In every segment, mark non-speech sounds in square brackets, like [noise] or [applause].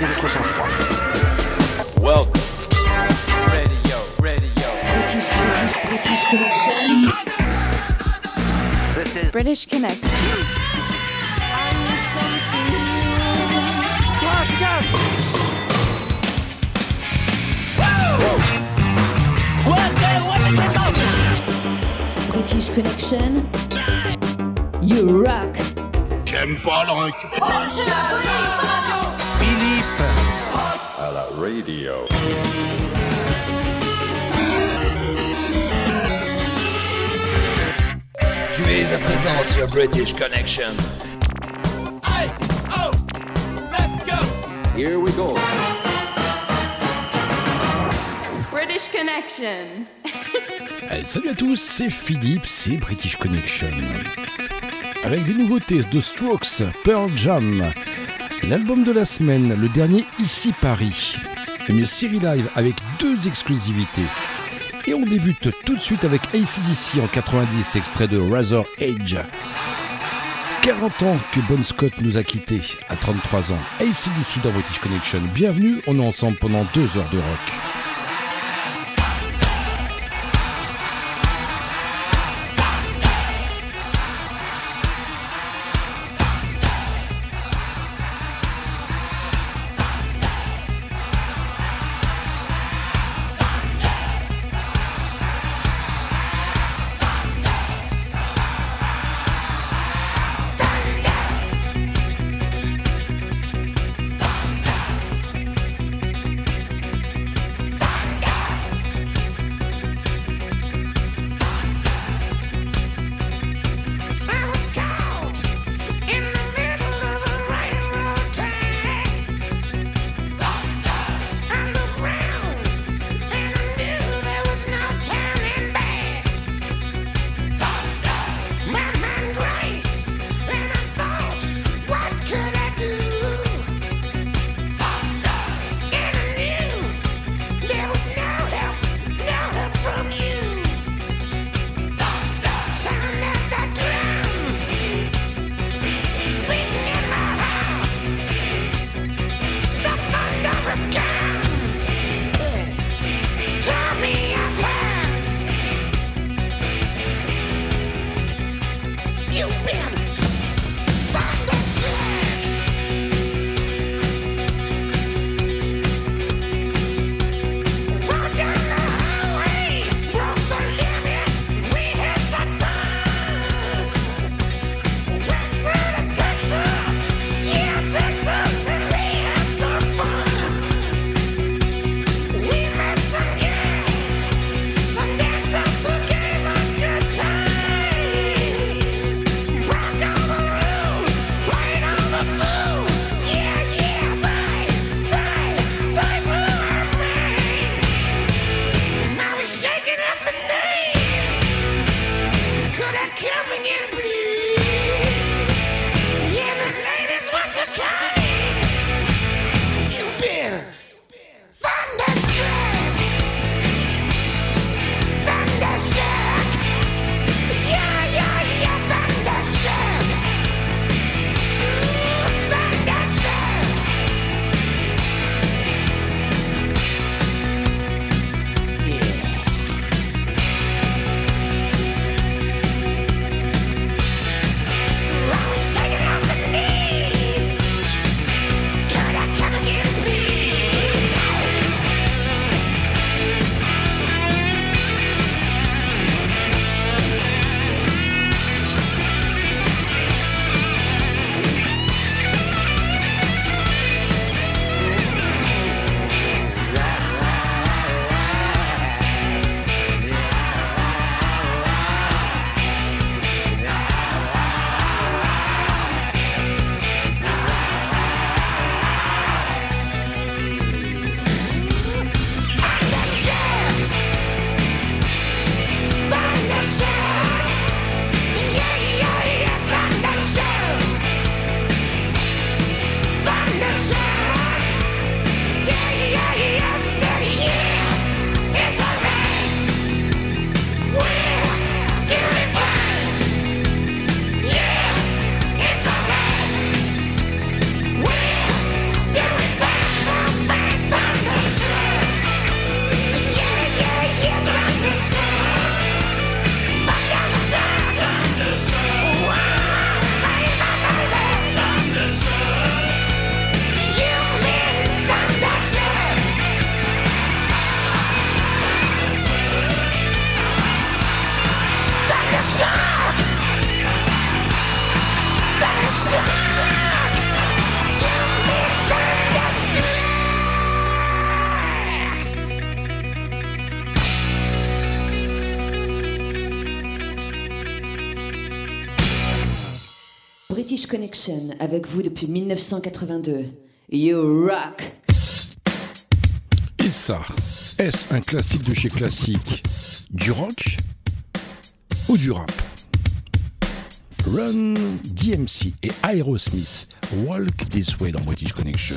Gardez votre sang-froid. Welcome. Radio, radio. British, British, British Connection. This is British Connect. British Connection. You rock. La radio. Tu es à présent sur British Connection. Here we go. British Connection. Allez, salut à tous, c'est Philippe, c'est British Connection. Avec des nouveautés de Strokes, Pearl Jam, l'album de la semaine, le dernier Ici Paris, une série live avec deux exclusivités. Et on débute tout de suite avec ACDC en 90, extrait de Razor Edge. 40 ans que Bon Scott nous a quittés, à 33 ans. ACDC dans British Connection. Bienvenue, on est ensemble pendant deux heures de rock. avec vous depuis 1982. You rock Et ça, est-ce un classique de chez classique? Du rock ou du rap? Run, DMC et Aerosmith, Walk This Way dans British Connection.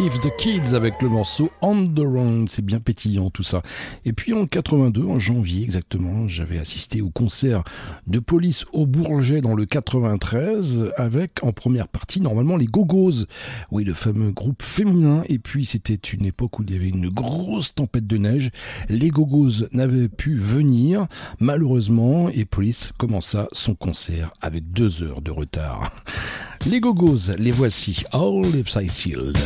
If the Kids avec le morceau On the Run. C'est bien pétillant tout ça. Et puis en 82, en janvier exactement, j'avais assisté au concert de police au Bourget dans le 93 avec en première partie normalement les Gogos. Oui, le fameux groupe féminin. Et puis c'était une époque où il y avait une grosse tempête de neige. Les Gogos n'avaient pu venir malheureusement et police commença son concert avec deux heures de retard. Les Gogos, les voici. All Lips I Sealed.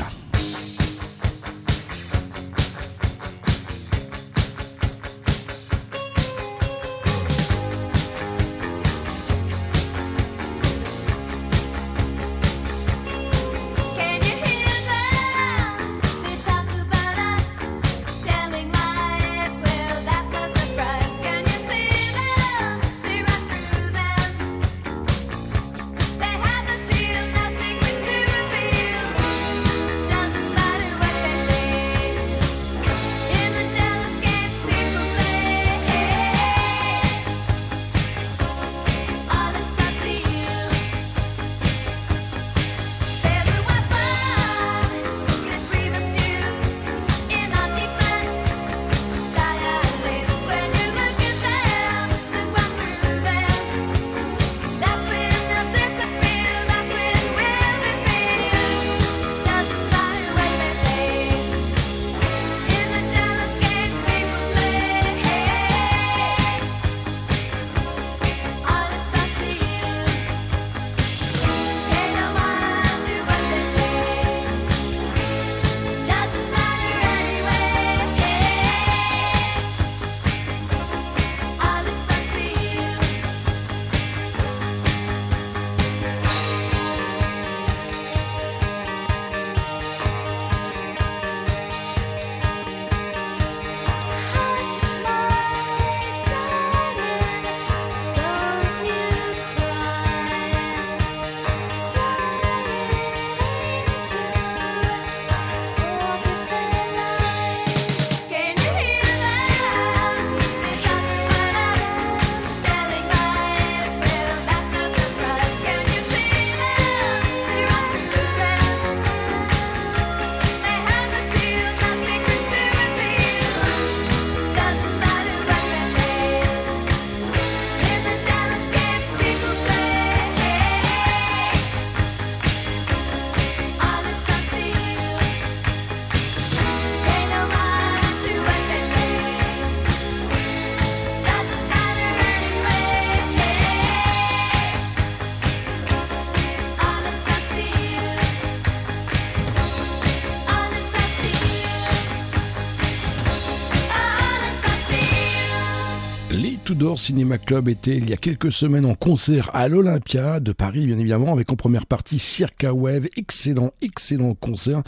Victor Cinema Club était il y a quelques semaines en concert à l'Olympia de Paris, bien évidemment, avec en première partie Circa Wave. Excellent, excellent concert.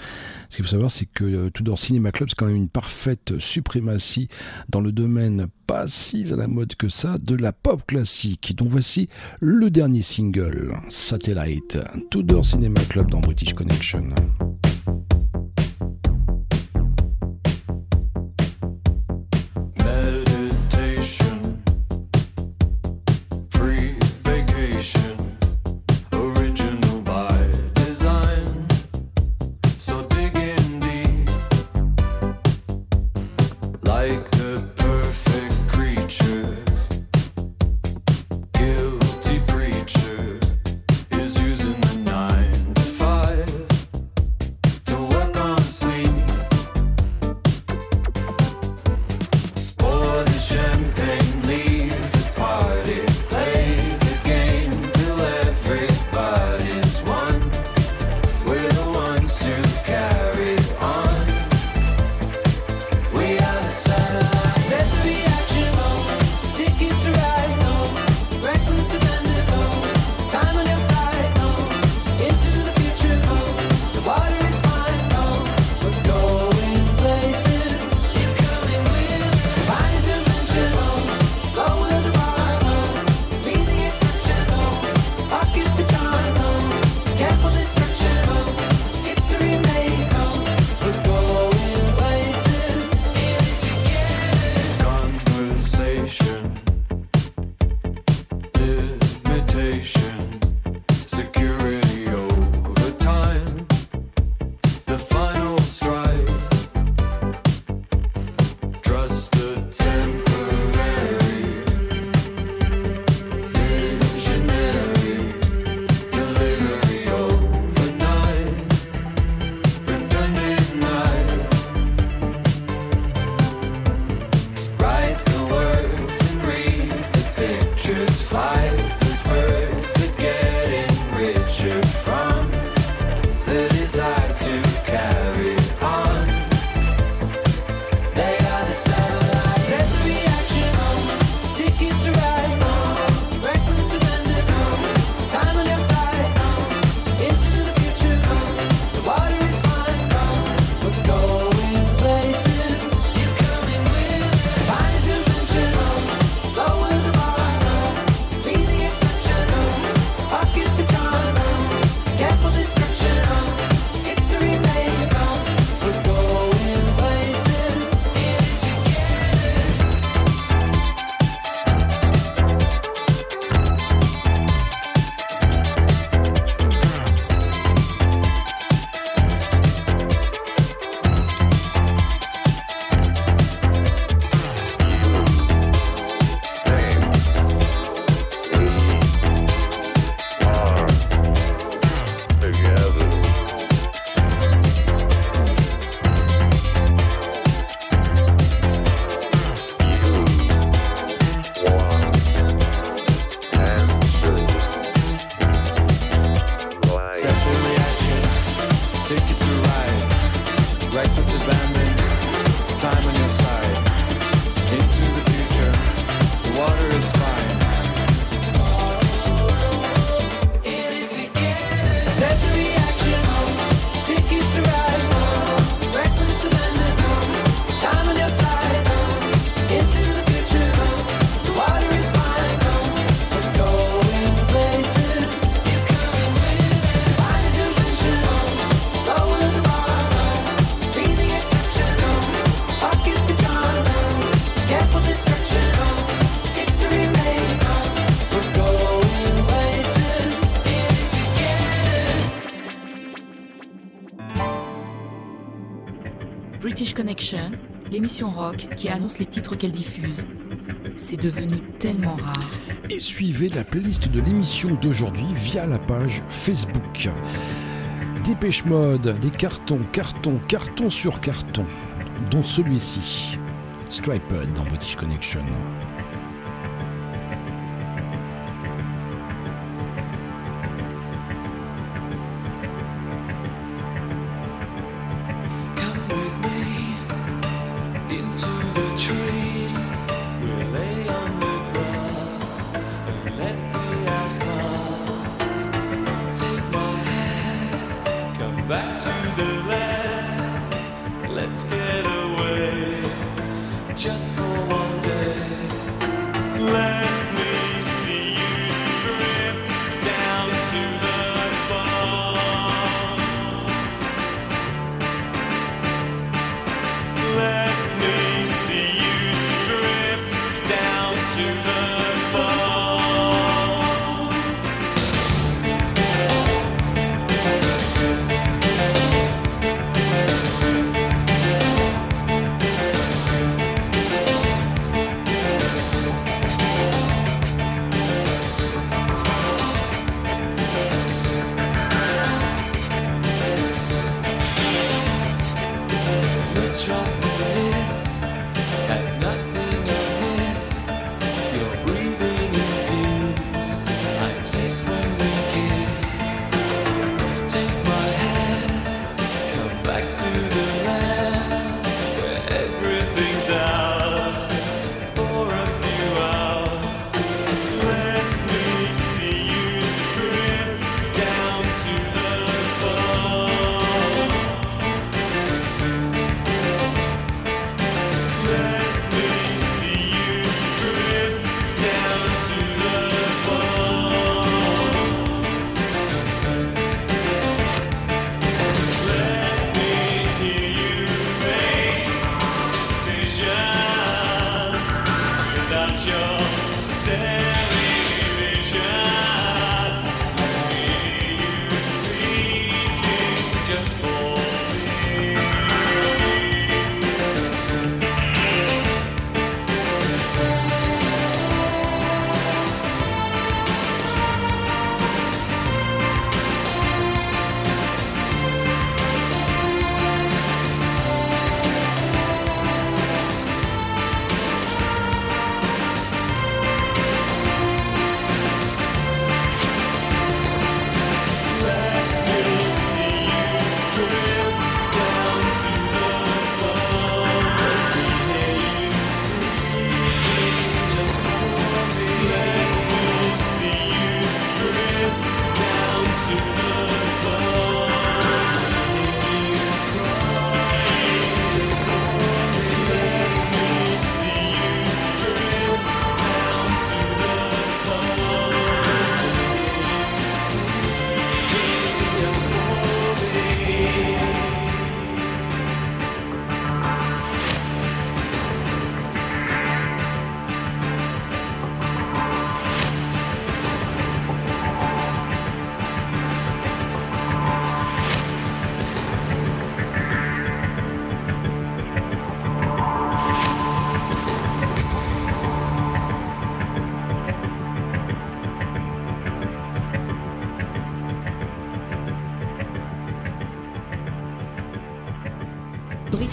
Ce qu'il faut savoir, c'est que euh, Tudor Cinema Club, c'est quand même une parfaite suprématie dans le domaine pas si à la mode que ça de la pop classique. Donc voici le dernier single, Satellite, Tudor Cinema Club dans British Connection. L'émission rock qui annonce les titres qu'elle diffuse. C'est devenu tellement rare. Et suivez la playlist de l'émission d'aujourd'hui via la page Facebook. Dépêche mode, des cartons, cartons, cartons sur cartons, dont celui-ci, Striped dans British Connection.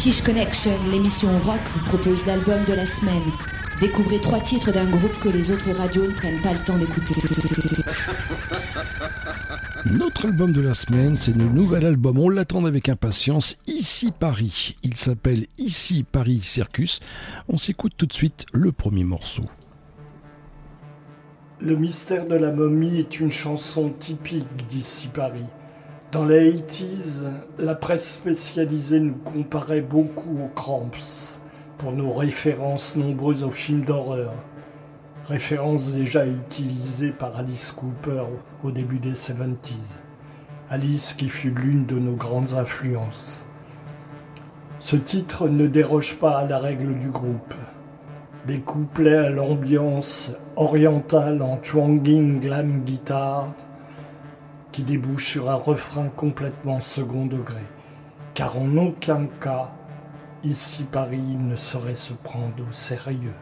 British Connection, l'émission rock, vous propose l'album de la semaine. Découvrez trois titres d'un groupe que les autres radios ne prennent pas le temps d'écouter. Notre album de la semaine, c'est le nouvel album, on l'attend avec impatience, Ici Paris. Il s'appelle Ici Paris Circus. On s'écoute tout de suite le premier morceau. Le mystère de la momie est une chanson typique d'ici Paris. Dans les 80s, la presse spécialisée nous comparait beaucoup aux Cramps pour nos références nombreuses aux films d'horreur. Références déjà utilisées par Alice Cooper au début des 70s. Alice qui fut l'une de nos grandes influences. Ce titre ne déroge pas à la règle du groupe. Des couplets à l'ambiance orientale en twanging glam guitar qui débouche sur un refrain complètement second degré. Car en aucun cas, ici Paris ne saurait se prendre au sérieux.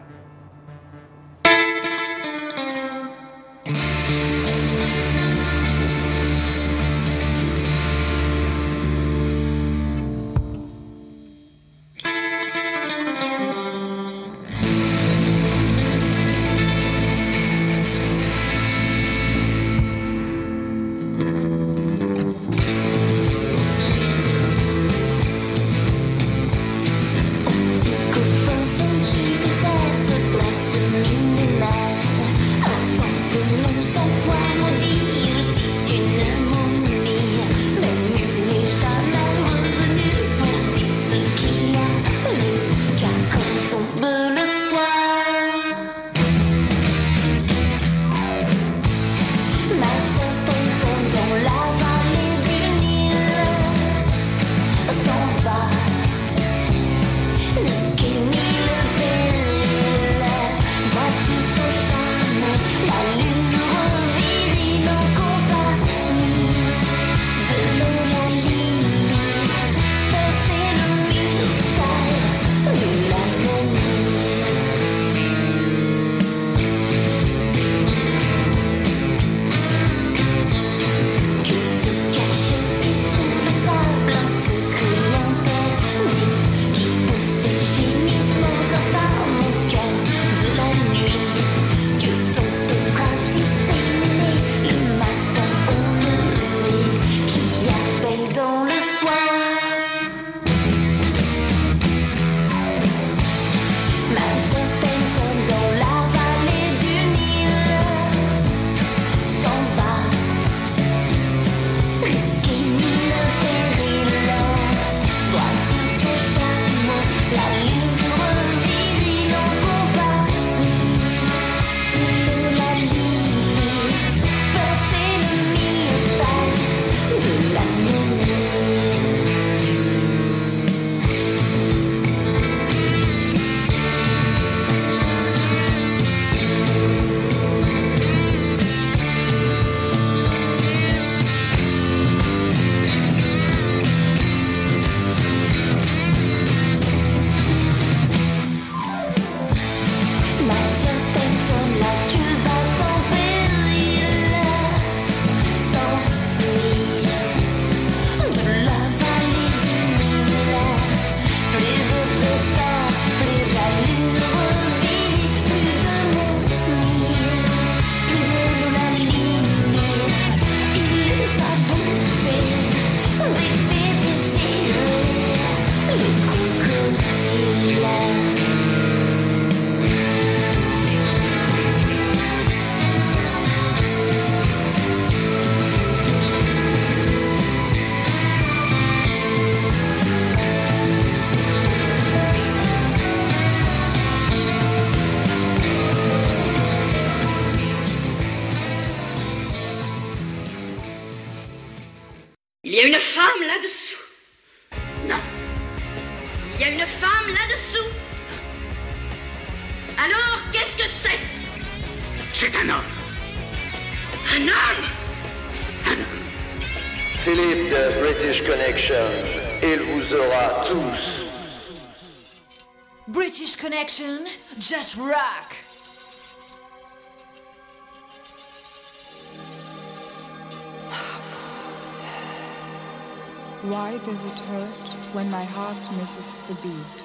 y a une femme là-dessous. Alors, qu'est-ce que c'est? C'est un homme. Un homme? Un homme. Philippe de British Connections, il vous aura tous. British Connection, just rock. Why does it hurt? when my heart misses the beat.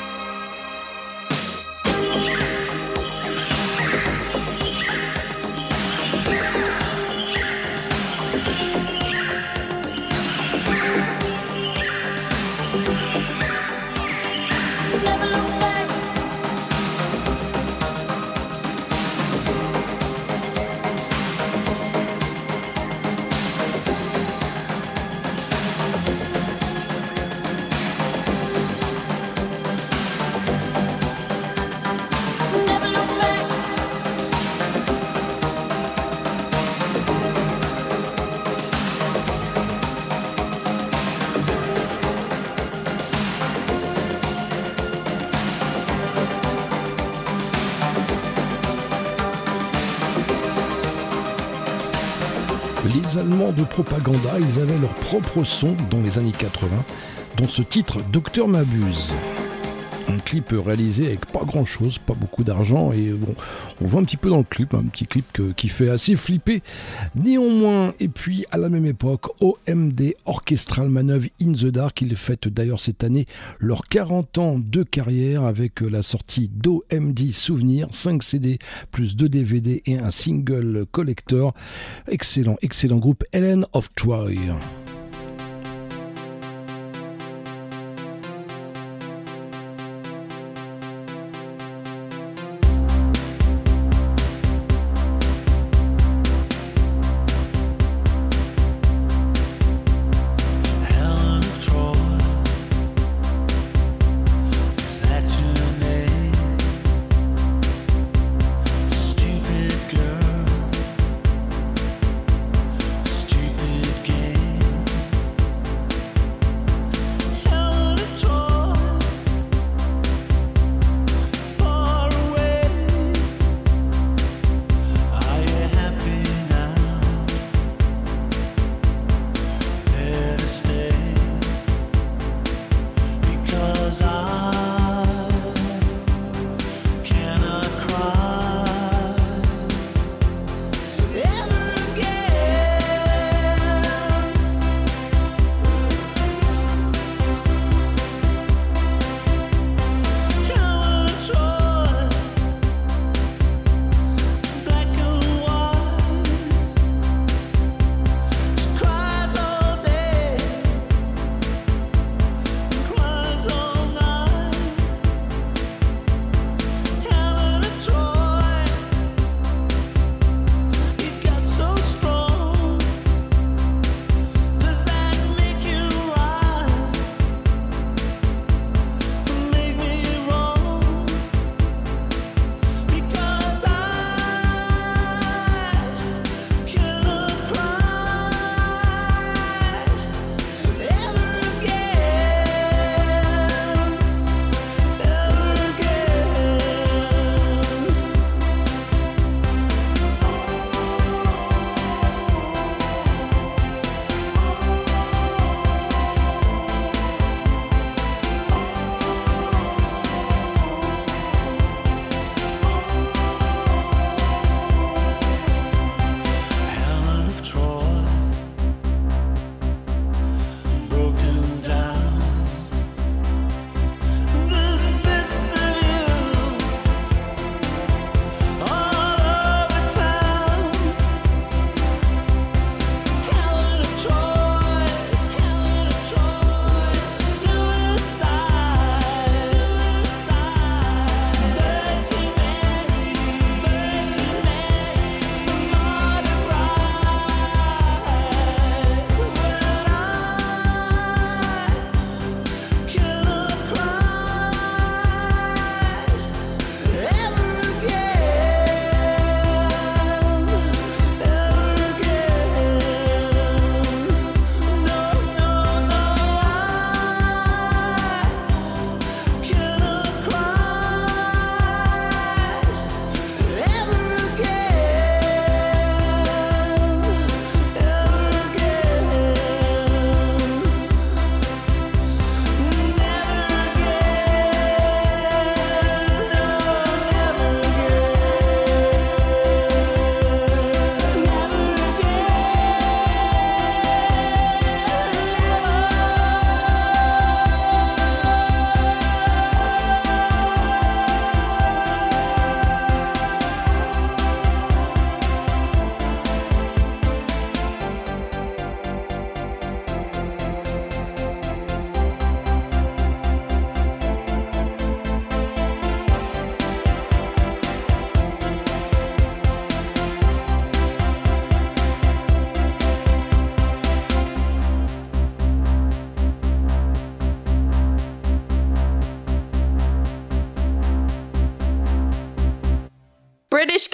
propaganda, ils avaient leur propre son dans les années 80, dont ce titre Docteur m'abuse clip réalisé avec pas grand chose, pas beaucoup d'argent et bon, on voit un petit peu dans le clip, un petit clip qui fait assez flipper. Néanmoins, et puis à la même époque, OMD Orchestral Maneuver in the Dark, ils fêtent d'ailleurs cette année leurs 40 ans de carrière avec la sortie d'OMD Souvenir, 5 CD plus 2 DVD et un single collector. Excellent, excellent groupe Helen of Troy.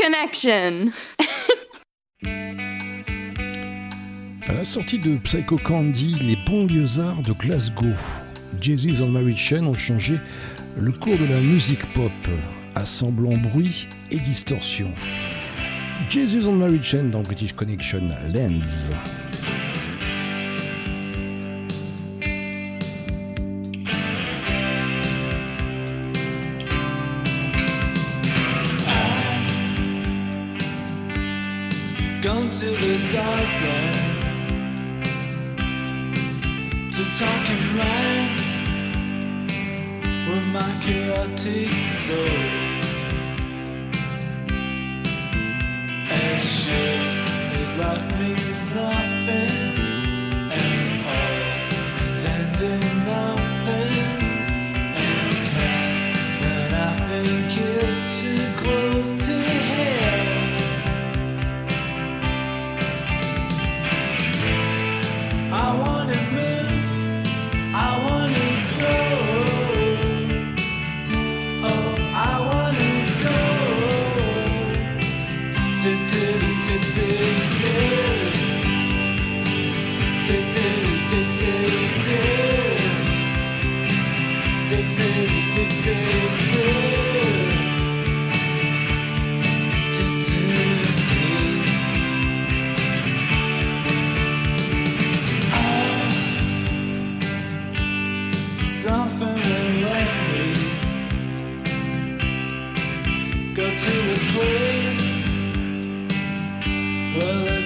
Connection. À la sortie de Psycho Candy, les banlieusards de Glasgow, Jay-Z and Mary Chain ont changé le cours de la musique pop, assemblant bruit et distorsion. Jesus and Mary Chain dans British Connection Lens. To the darkness to talk and rhyme with my chaotic soul. And sure, his life means nothing. place Well.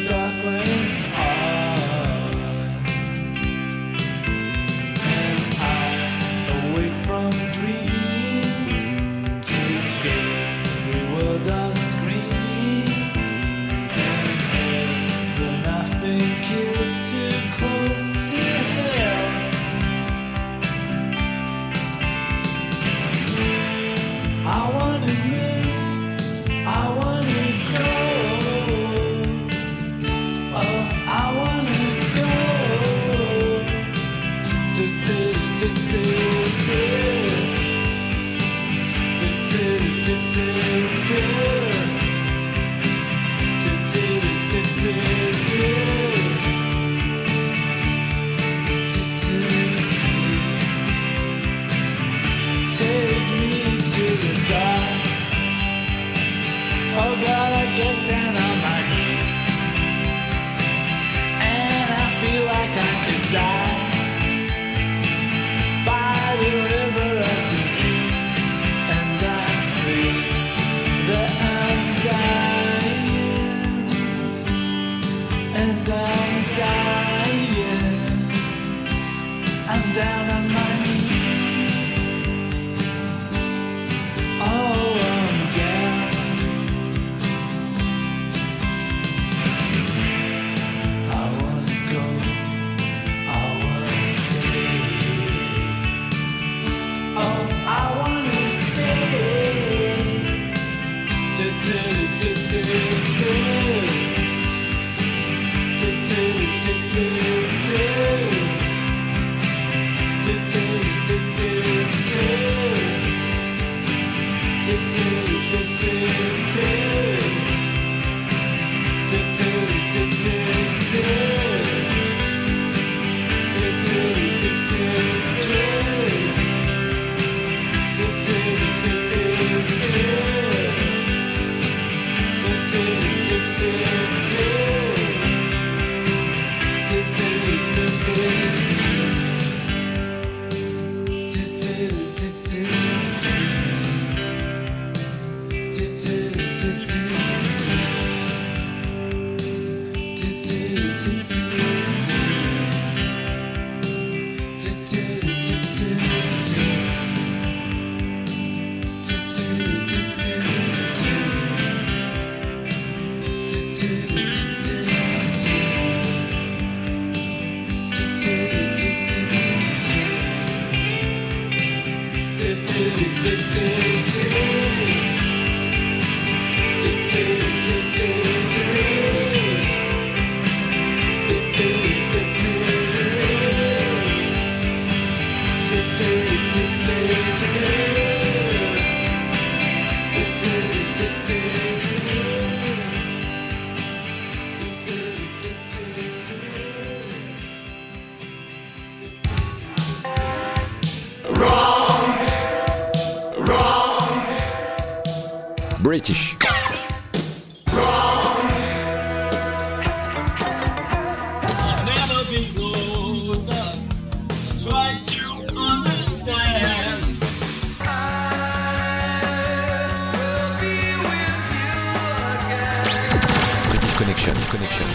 connection, connection.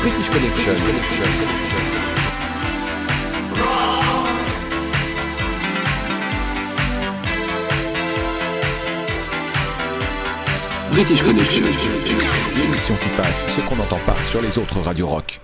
British Connection. British connection. British Connection. L'émission qui passe ce qu'on n'entend pas sur les autres radios rock.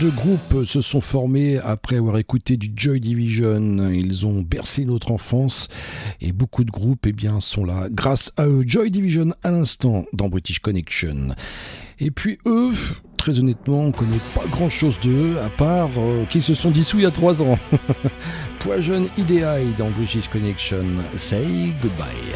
de groupes se sont formés après avoir écouté du Joy Division. Ils ont bercé notre enfance et beaucoup de groupes eh sont là grâce à eux. Joy Division à l'instant dans British Connection. Et puis eux, très honnêtement, on ne connaît pas grand chose d'eux, à part euh, qu'ils se sont dissous il y a trois ans. [laughs] Poison Idéal dans British Connection. Say goodbye.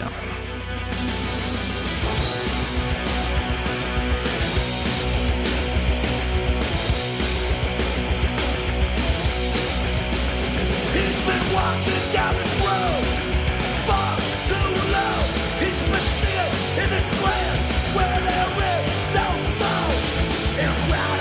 crowd.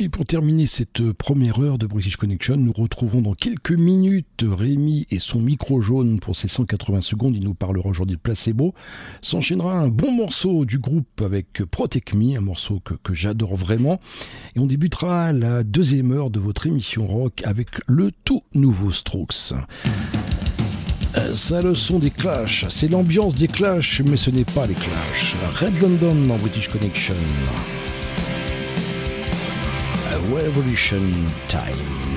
Et pour terminer cette première heure de British Connection, nous retrouvons dans quelques minutes Rémi et son micro jaune pour ses 180 secondes. Il nous parlera aujourd'hui de placebo. S'enchaînera un bon morceau du groupe avec Protect Me, un morceau que, j'adore vraiment. Et on débutera la deuxième heure de votre émission rock avec le tout nouveau Strokes. Euh, Ça, le son des Clash, c'est l'ambiance des Clash, mais ce n'est pas les Clash. Red London en British Connection. Revolution Time.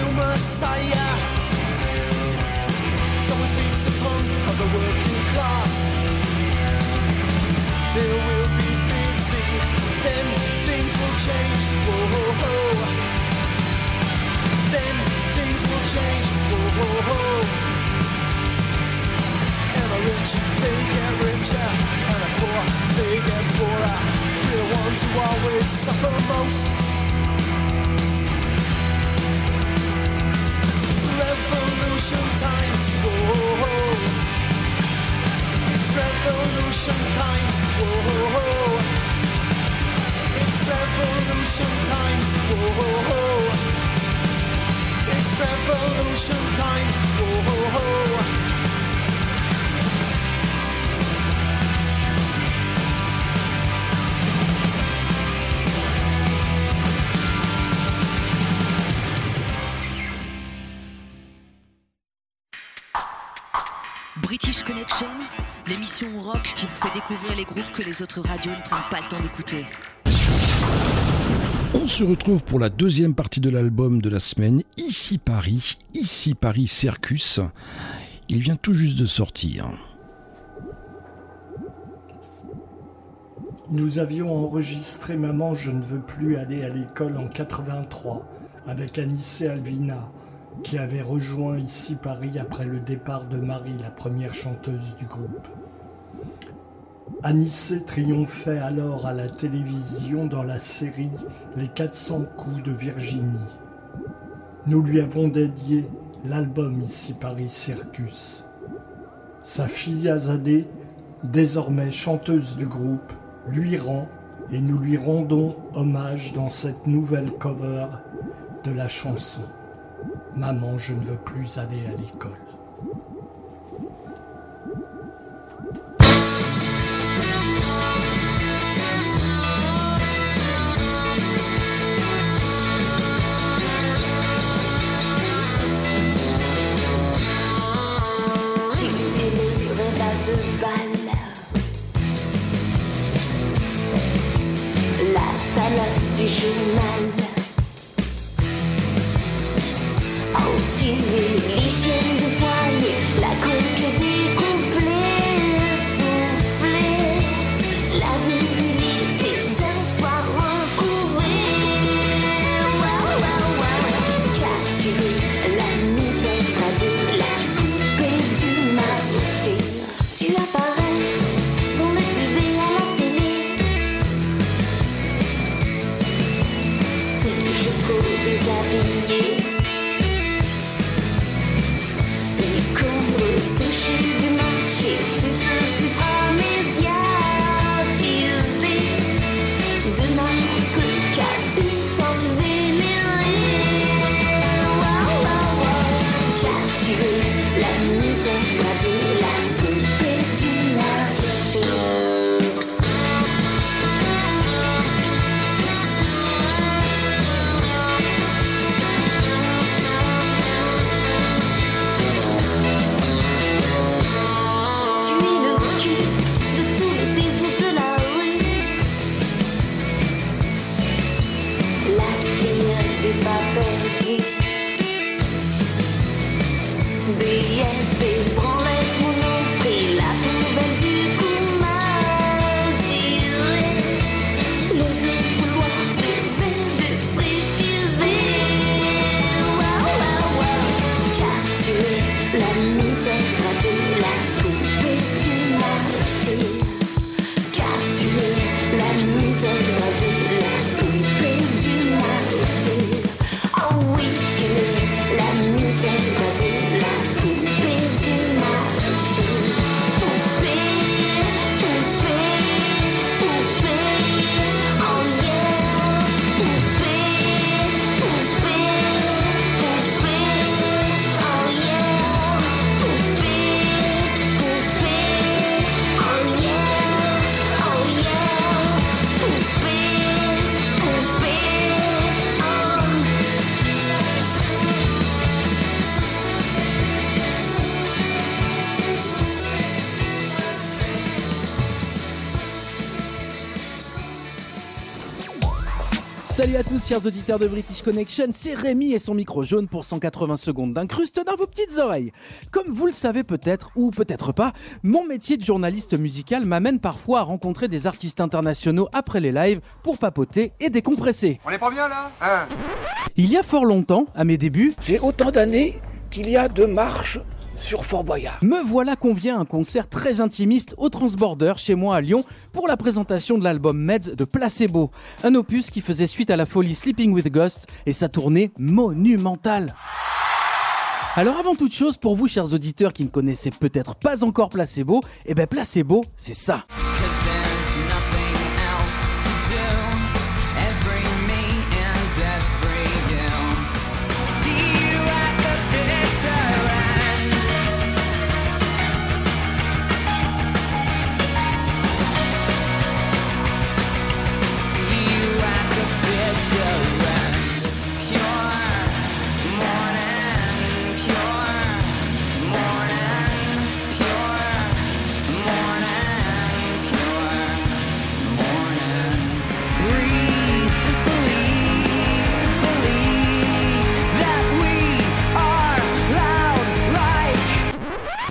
New messiah. Someone speaks the tongue of the working class. They will be busy, then things will change. Whoa, whoa, whoa. Then things will change. Whoa, whoa, whoa. And the rich, they get richer, and the poor, they get poorer. We're the ones who always suffer most. Revolution times. Whoa. It's revolution times. Whoa. It's revolution times. Whoa. It's revolution times. Whoa. L'émission rock qui vous fait découvrir les groupes que les autres radios ne prennent pas le temps d'écouter. On se retrouve pour la deuxième partie de l'album de la semaine, Ici Paris, Ici Paris Circus. Il vient tout juste de sortir. Nous avions enregistré Maman, je ne veux plus aller à l'école en 83 avec Anissé Alvina, qui avait rejoint ici Paris après le départ de Marie, la première chanteuse du groupe. Anissé triomphait alors à la télévision dans la série Les 400 coups de Virginie. Nous lui avons dédié l'album Ici Paris Circus. Sa fille Azadeh, désormais chanteuse du groupe, lui rend et nous lui rendons hommage dans cette nouvelle cover de la chanson Maman, je ne veux plus aller à l'école. Du journal. Oh, tu es l'hygiène du You. À tous, chers auditeurs de British Connection, c'est Rémi et son micro jaune pour 180 secondes d'incruste dans vos petites oreilles. Comme vous le savez peut-être, ou peut-être pas, mon métier de journaliste musical m'amène parfois à rencontrer des artistes internationaux après les lives pour papoter et décompresser. On est pas bien là Hein Il y a fort longtemps, à mes débuts, J'ai autant d'années qu'il y a de marches sur Fort Boyard. me voilà convié à un concert très intimiste au Transborder chez moi à Lyon pour la présentation de l'album Meds de Placebo, un opus qui faisait suite à la folie Sleeping with Ghosts et sa tournée monumentale. Alors avant toute chose, pour vous chers auditeurs qui ne connaissaient peut-être pas encore Placebo, eh ben Placebo, c'est ça.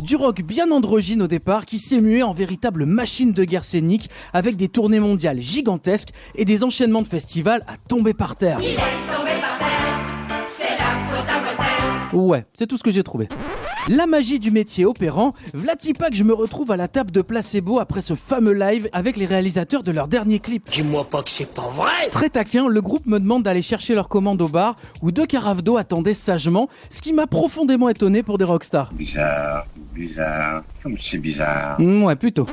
Du rock bien androgyne au départ qui s'est mué en véritable machine de guerre scénique avec des tournées mondiales gigantesques et des enchaînements de festivals à tomber par terre. Il est tombé par terre, c'est la faute à Voltaire. Ouais, c'est tout ce que j'ai trouvé. La magie du métier opérant, vlati pas que je me retrouve à la table de Placebo après ce fameux live avec les réalisateurs de leur dernier clip. Dis-moi pas que c'est pas vrai Très taquin, le groupe me demande d'aller chercher leur commande au bar où deux carafes d'eau attendaient sagement, ce qui m'a profondément étonné pour des rockstars. Bizarre, bizarre, comme c'est bizarre. Mm, Ouais, plutôt.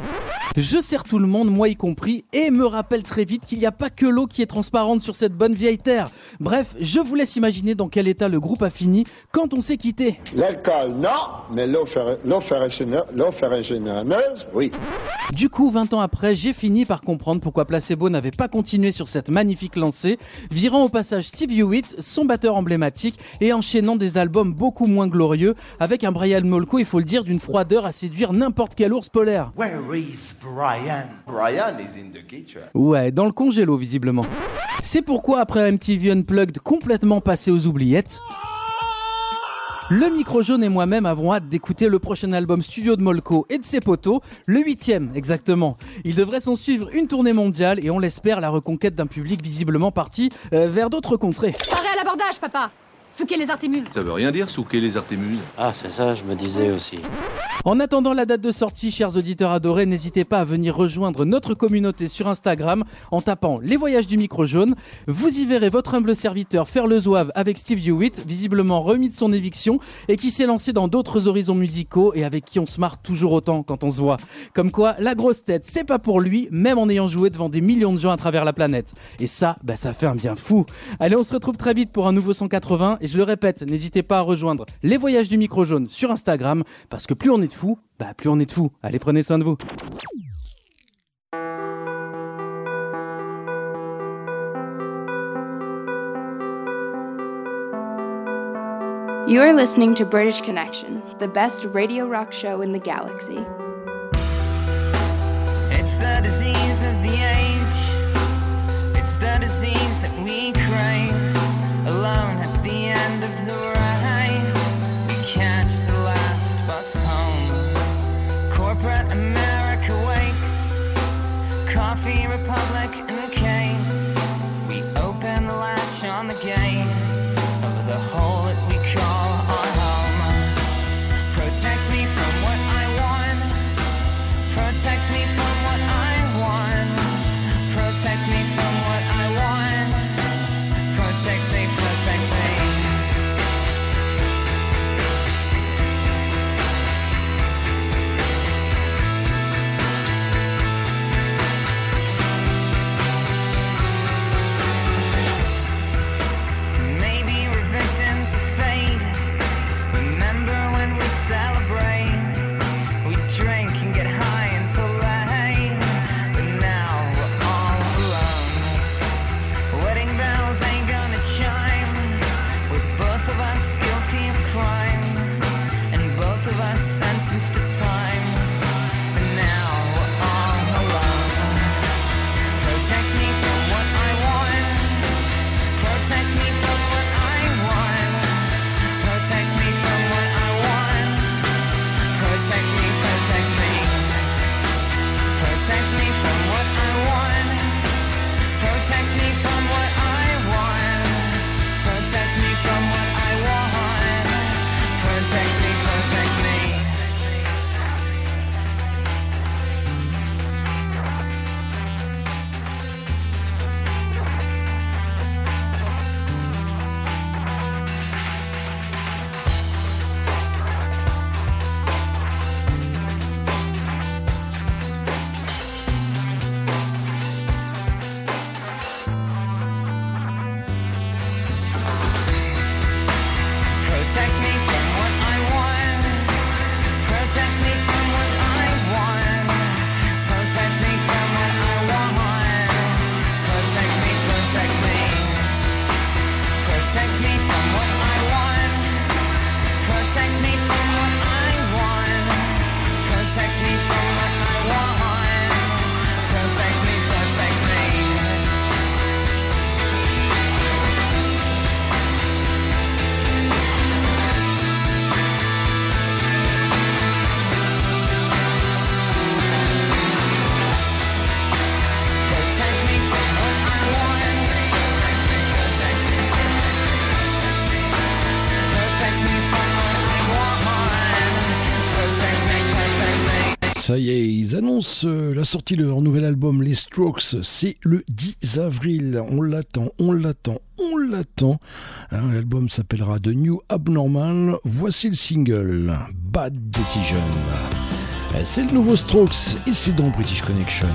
Je sers tout le monde, moi y compris, et me rappelle très vite qu'il n'y a pas que l'eau qui est transparente sur cette bonne vieille terre. Bref, je vous laisse imaginer dans quel état le groupe a fini quand on s'est quitté. L'alcool, non, mais oui. Du coup, 20 ans après, j'ai fini par comprendre pourquoi Placebo n'avait pas continué sur cette magnifique lancée, virant au passage Steve Hewitt, son batteur emblématique, et enchaînant des albums beaucoup moins glorieux, avec un Brian Molko, il faut le dire, d'une froideur à séduire n'importe quel ours polaire. Where is Brian? Brian is in the kitchen. Ouais, dans le congélo visiblement. C'est pourquoi après un MTV Unplugged complètement passé aux oubliettes, le micro jaune et moi-même avons hâte d'écouter le prochain album studio de Molko et de ses potos, le huitième exactement. Il devrait s'en suivre une tournée mondiale et on l'espère la reconquête d'un public visiblement parti euh, vers d'autres contrées. Paré à l'abordage, papa Souquez les artémuses Ça veut rien dire, souquer les artémuses. Ah, c'est ça, je me disais aussi. En attendant la date de sortie, chers auditeurs adorés, n'hésitez pas à venir rejoindre notre communauté sur Instagram en tapant les voyages du micro jaune. Vous y verrez votre humble serviteur faire le zouave avec Steve Hewitt, visiblement remis de son éviction et qui s'est lancé dans d'autres horizons musicaux et avec qui on se marre toujours autant quand on se voit. Comme quoi, la grosse tête, c'est pas pour lui, même en ayant joué devant des millions de gens à travers la planète. Et ça, bah, ça fait un bien fou. Allez, on se retrouve très vite pour un nouveau 180 Et je le répète, n'hésitez pas à rejoindre les voyages du micro jaune sur Instagram, parce que plus on est de fous, bah plus on est de fous. Allez, prenez soin de vous. You are listening to British Connection, the best radio rock show in the galaxy. It's the disease of the age. It's the disease that we crave. Alone end of the ride, we catch the last bus home. Corporate America wakes. Coffee Republic and the cakes. We open the latch on the gate Ça y est, ils annoncent euh, la sortie de leur nouvel album, Les Strokes. C'est le 10 avril. On l'attend, on l'attend, on l'attend. Hein, L'album s'appellera The New Abnormal. Voici le single, Bad Decision. Euh, C'est le nouveau Strokes et c'est dans British Connection.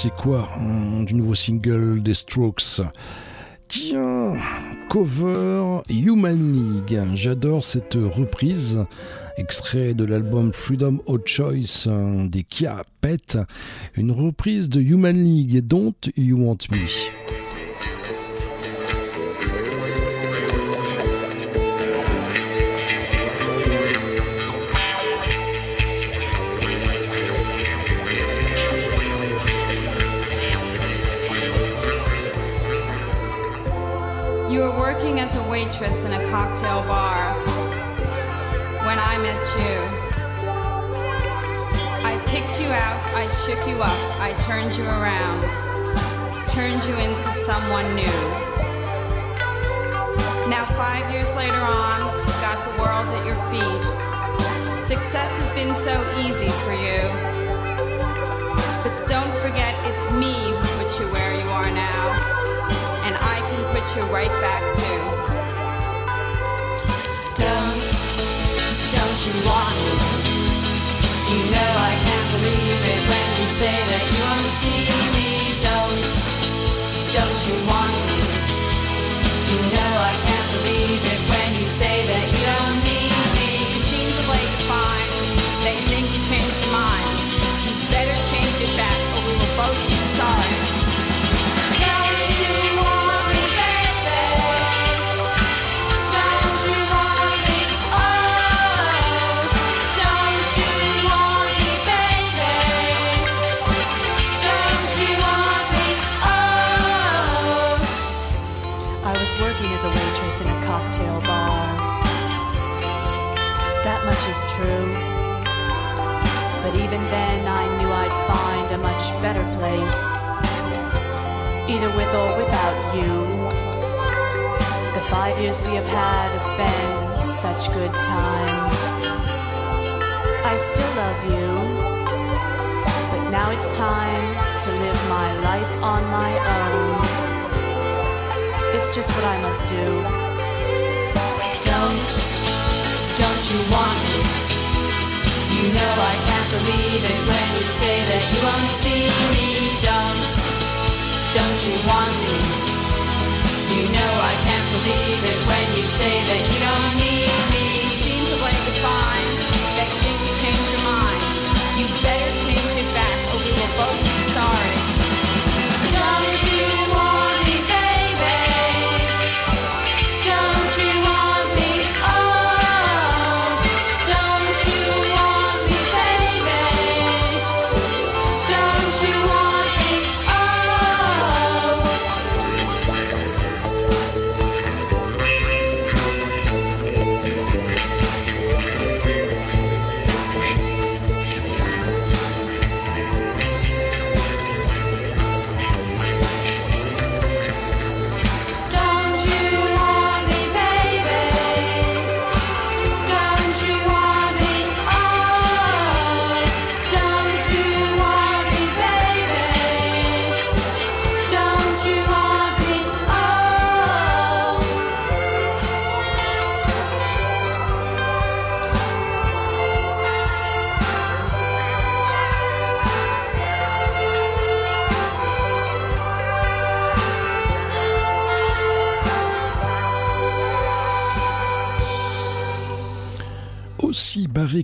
Pensez quoi hein, du nouveau single des Strokes? Tiens, cover Human League. J'adore cette reprise. Extrait de l'album Freedom of Choice hein, des Kia Pet. Une reprise de Human League Don't You Want Me? A waitress in a cocktail bar when I met you. I picked you out, I shook you up, I turned you around, turned you into someone new. Now, five years later on, got the world at your feet. Success has been so easy for you. But don't forget, it's me who put you where you are now and I can put you right back too. Don't, don't you want me? You know I can't believe it when you say that you won't see me. Don't, don't you want me? You know I can't believe it Even then, I knew I'd find a much better place. Either with or without you. The five years we have had have been such good times. I still love you. But now it's time to live my life on my own. It's just what I must do. Don't, don't you want me? You know I can't believe it when you say that you won't see me. Don't, don't you want me? You know I can't believe it when you say that you don't need me. Think your mind. You better change it back or we will both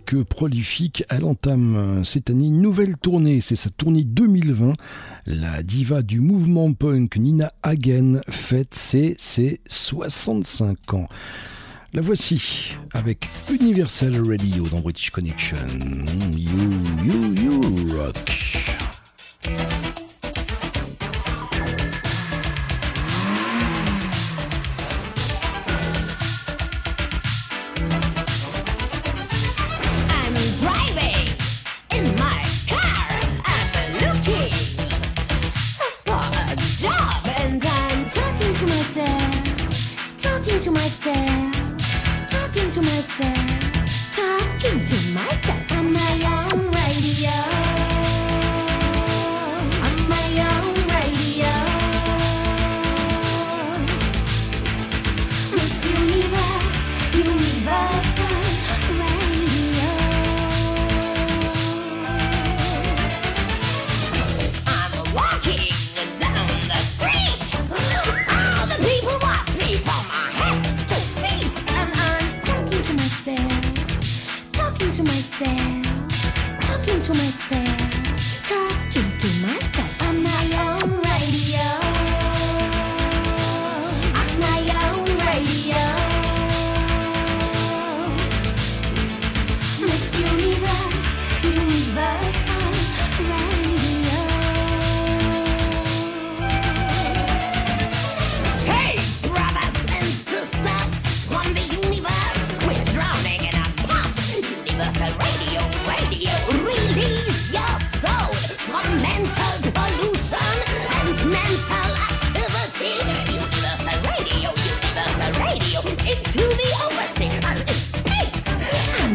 que prolifique, elle entame euh, cette année une nouvelle tournée. C'est sa tournée 2020. La diva du mouvement punk Nina Hagen fête ses, ses 65 ans. La voici avec Universal Radio dans British Connection. You, you, you rock. myself, talking to myself.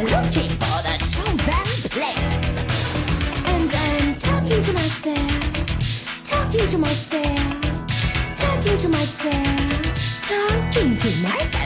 looking for the chosen place. And I'm talking to myself, talking to myself, talking to myself, talking to myself.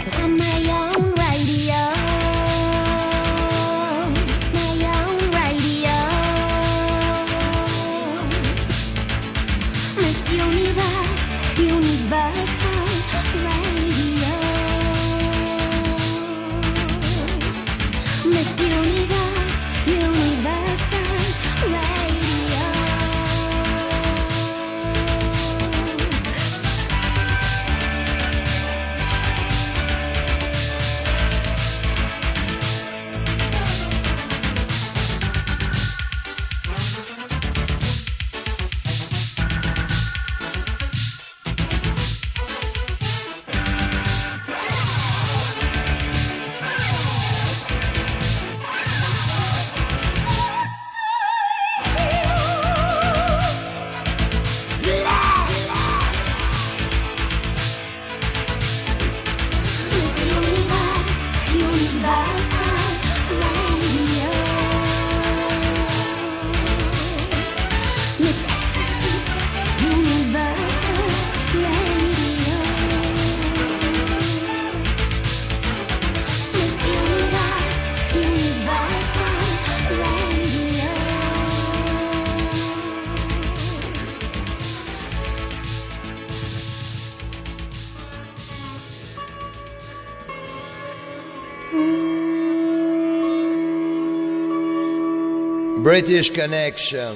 British Connection.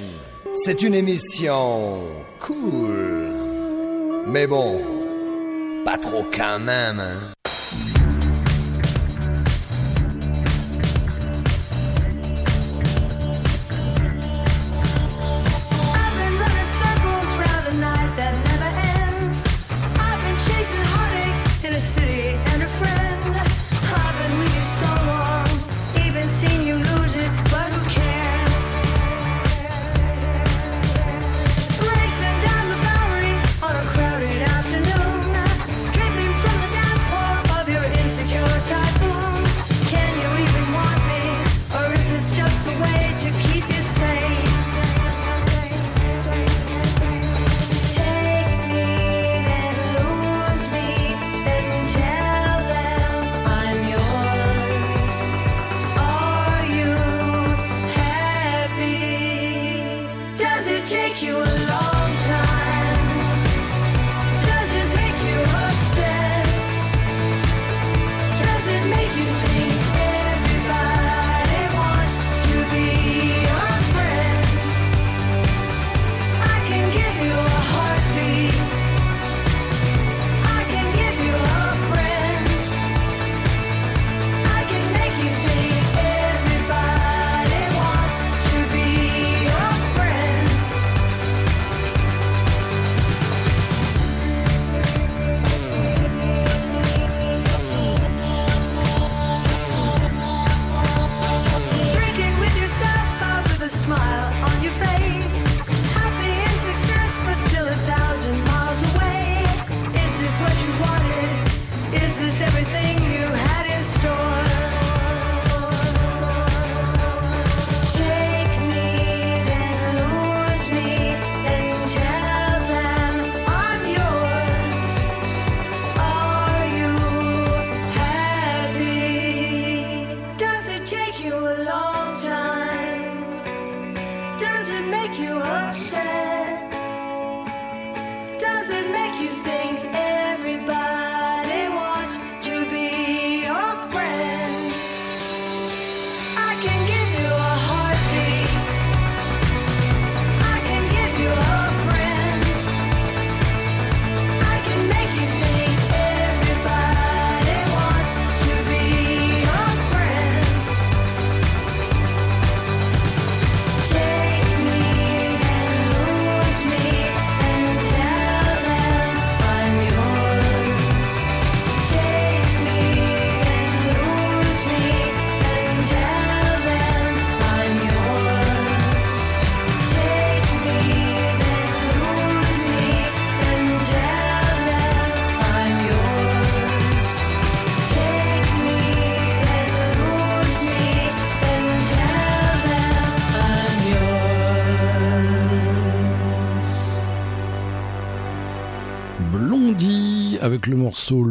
C'est une émission cool. Mais bon, pas trop quand même. Hein.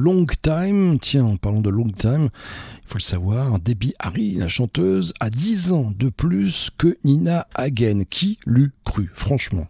Long Time. Tiens, en parlant de Long Time, il faut le savoir, Debbie Harry, la chanteuse, a 10 ans de plus que Nina Hagen. Qui l'eût cru, franchement?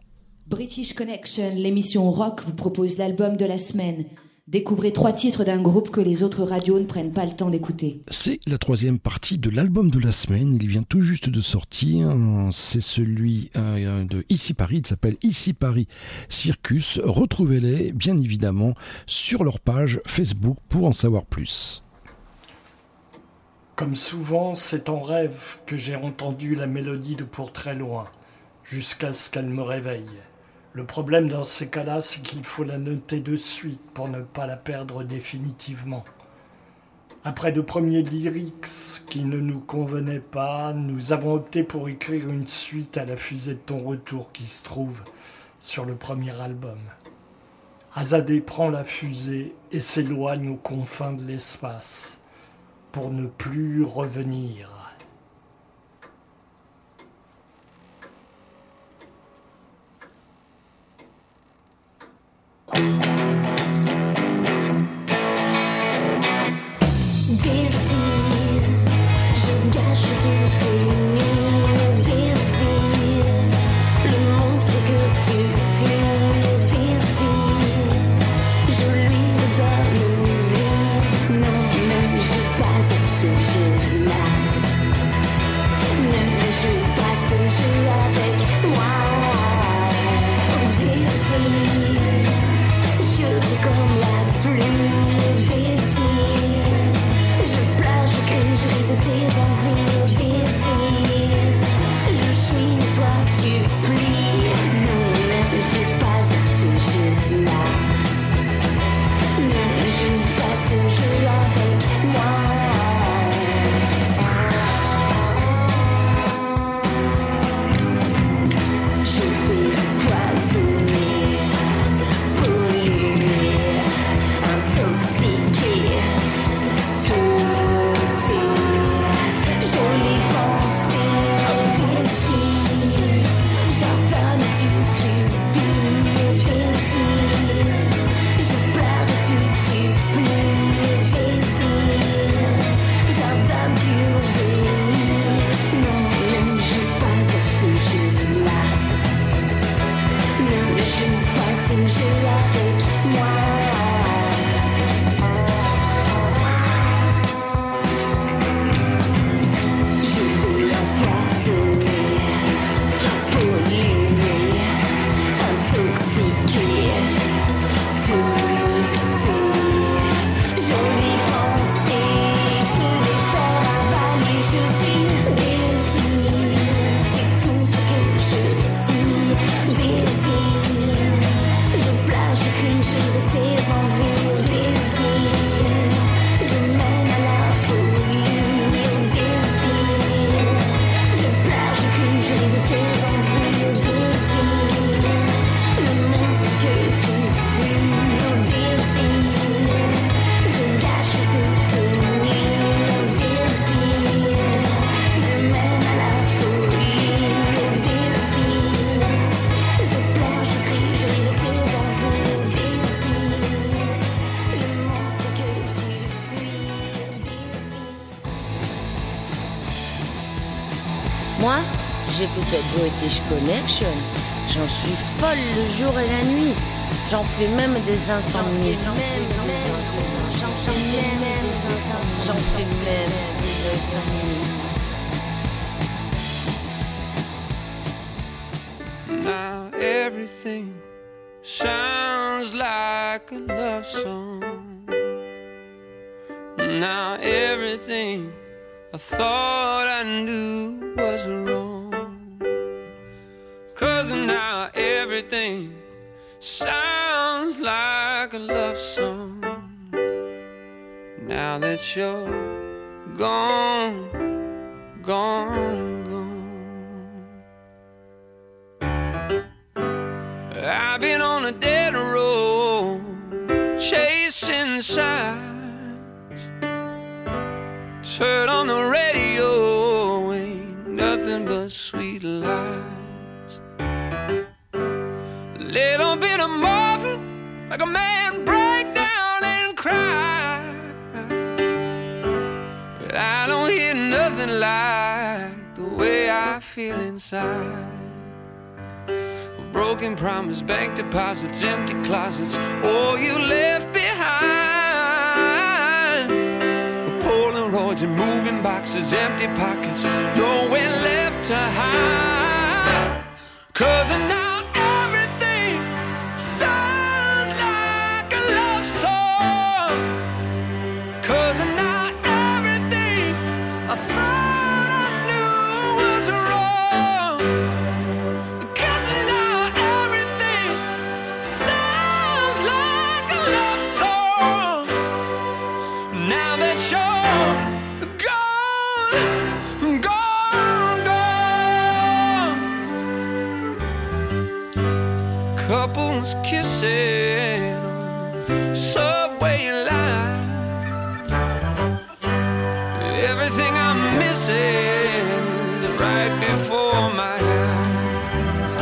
British Connection, l'émission rock, vous propose l'album de la semaine. Découvrez trois titres d'un groupe que les autres radios ne prennent pas le temps d'écouter. C'est la troisième partie de l'album de la semaine. Il vient tout juste de sortir. C'est celui euh, de Ici Paris. Il s'appelle Ici Paris Circus. Retrouvez-les, bien évidemment, sur leur page Facebook pour en savoir plus. Comme souvent, c'est en rêve que j'ai entendu la mélodie de Pour très loin, jusqu'à ce qu'elle me réveille. Le problème dans ces cas-là, c'est qu'il faut la noter de suite pour ne pas la perdre définitivement. Après de premiers lyrics qui ne nous convenaient pas, nous avons opté pour écrire une suite à la fusée de ton retour qui se trouve sur le premier album. Azadé prend la fusée et s'éloigne aux confins de l'espace pour ne plus revenir. Désir, je gâche toutes tes nuits. British Connection. J'en suis folle le jour et la nuit. J'en fais même des insomnies. Promise, bank deposits, empty closets, all you left behind. Polaroids and moving boxes, empty pockets, nowhere left to hide. Cause now Everything I'm missing is right before my eyes.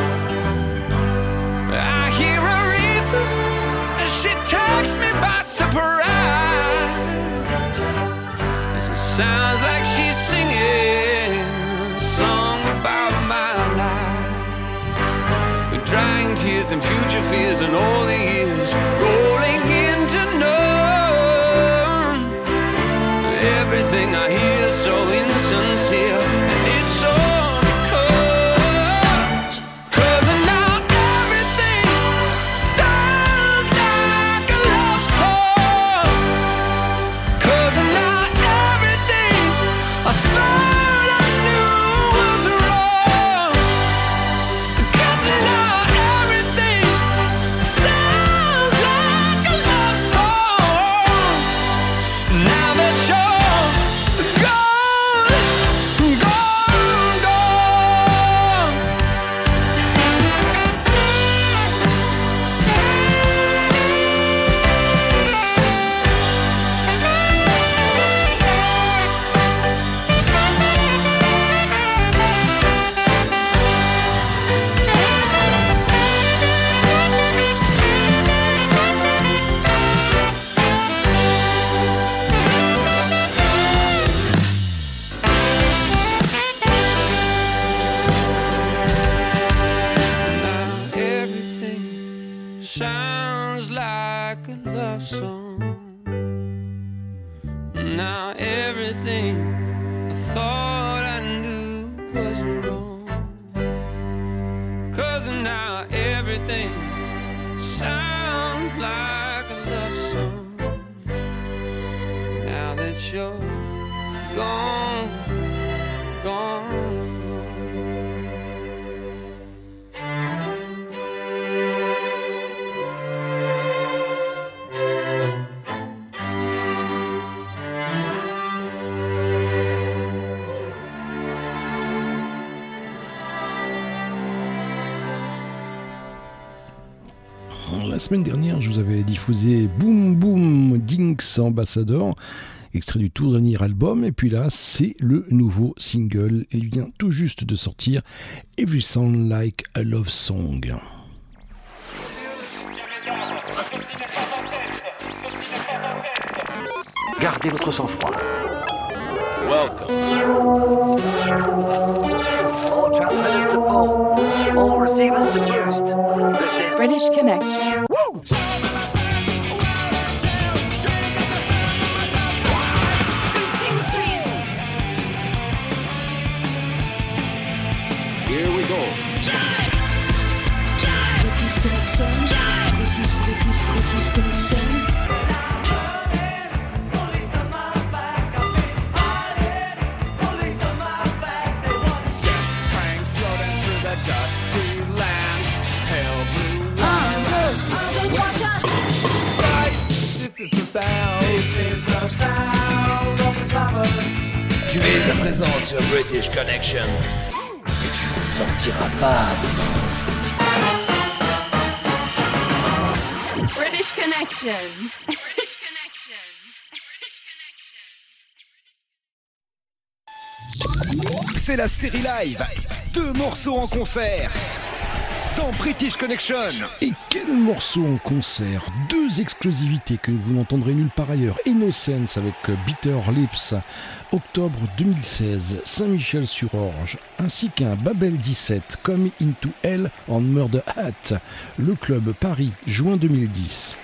I hear Aretha, and she takes me by surprise. It sounds like she's singing a song about my life. With drying tears and future fears and all the years semaine dernière, je vous avais diffusé Boom Boom Dinks Ambassador, extrait du tout dernier album. Et puis là, c'est le nouveau single. Il vient tout juste de sortir Every Sound Like a Love Song. Gardez votre sang-froid. Welcome. All transmitters to pole. All receivers to. This is British Connection. Here Tu es à présent sur British Connection. Et tu ne sortiras pas. British Connection. C'est la série live. Deux morceaux en concert. Et quel morceau en concert Deux exclusivités que vous n'entendrez nulle part ailleurs. Innocence avec Bitter Lips, octobre 2016, Saint-Michel-sur-Orge, ainsi qu'un Babel 17, Come Into Hell en Murder Hat, le club Paris, juin 2010.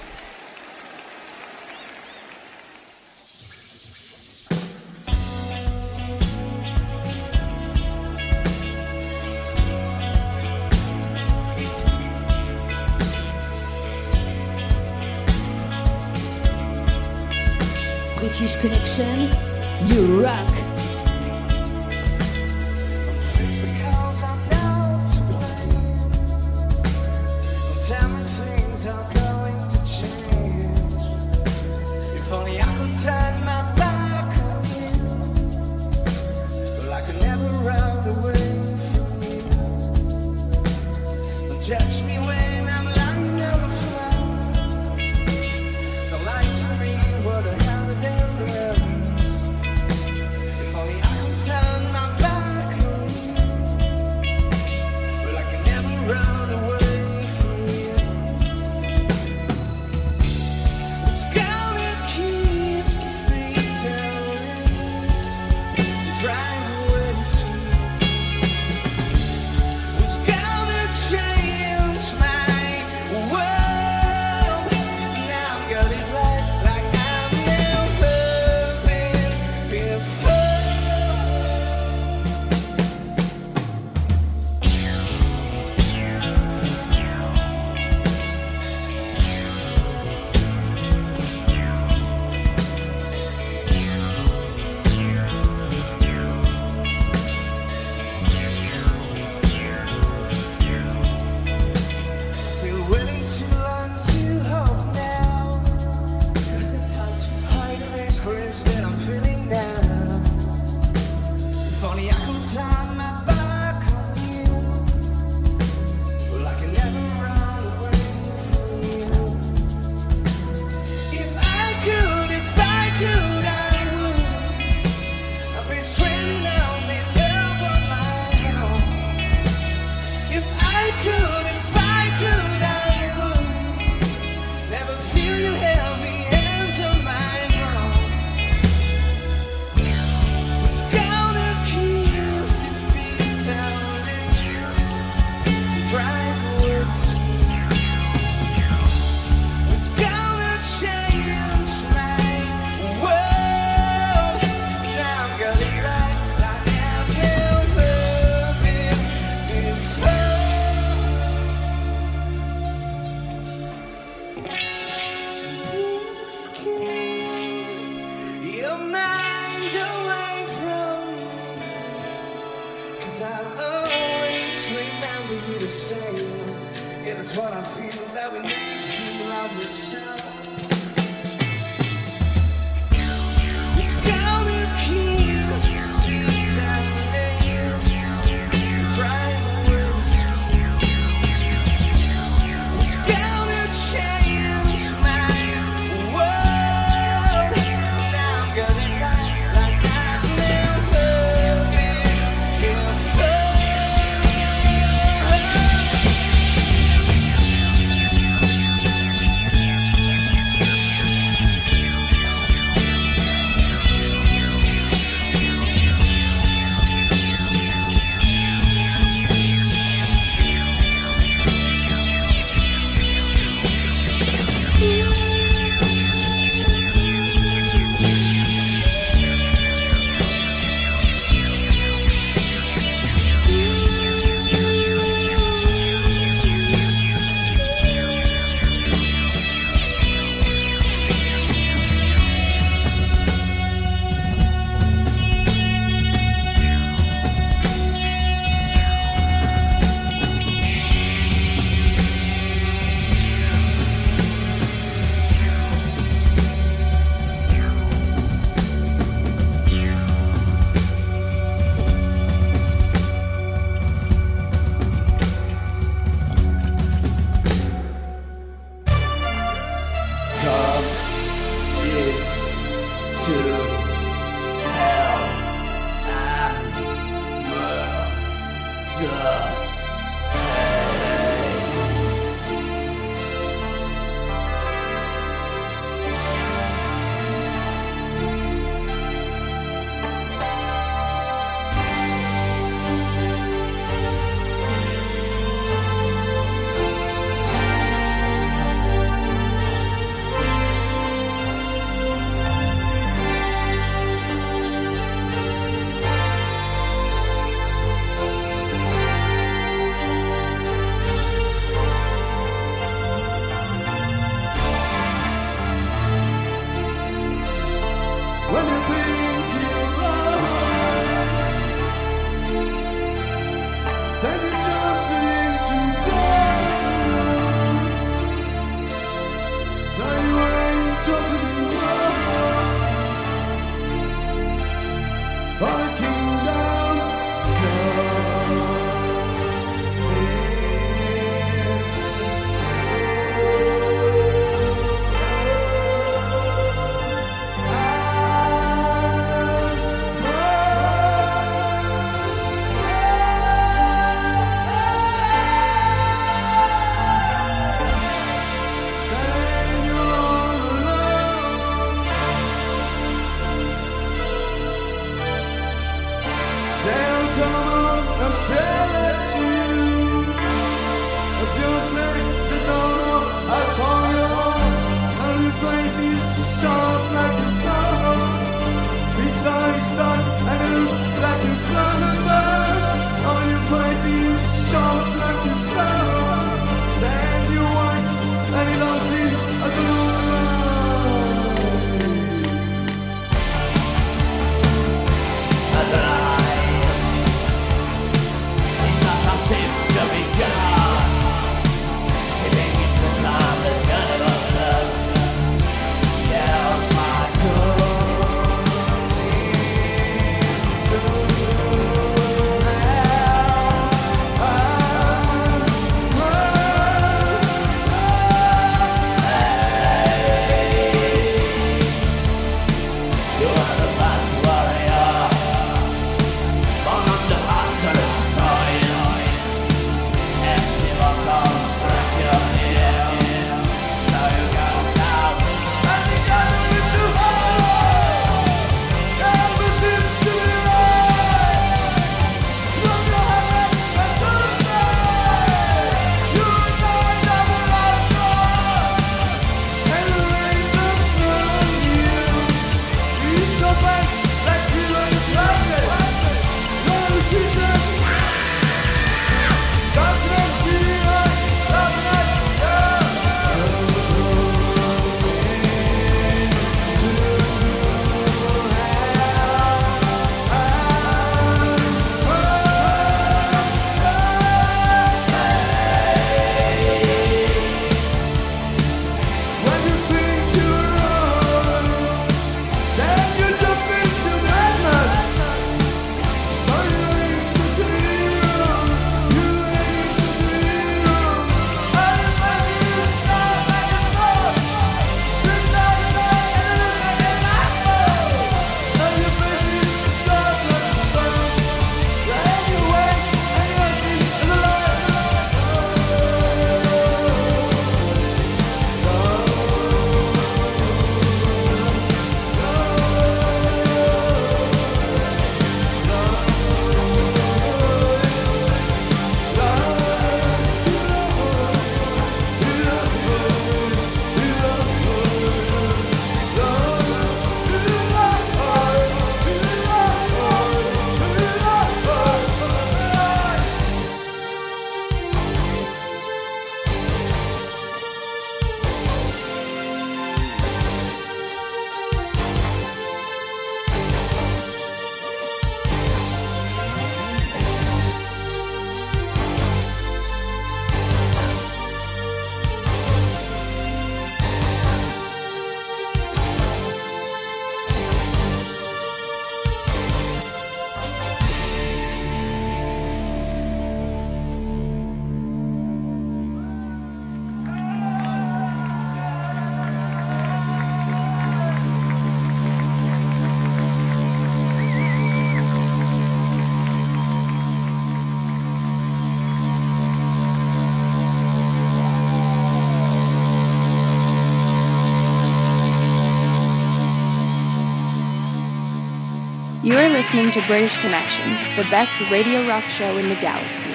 listening to British Connection, the best radio rock show in the galaxy.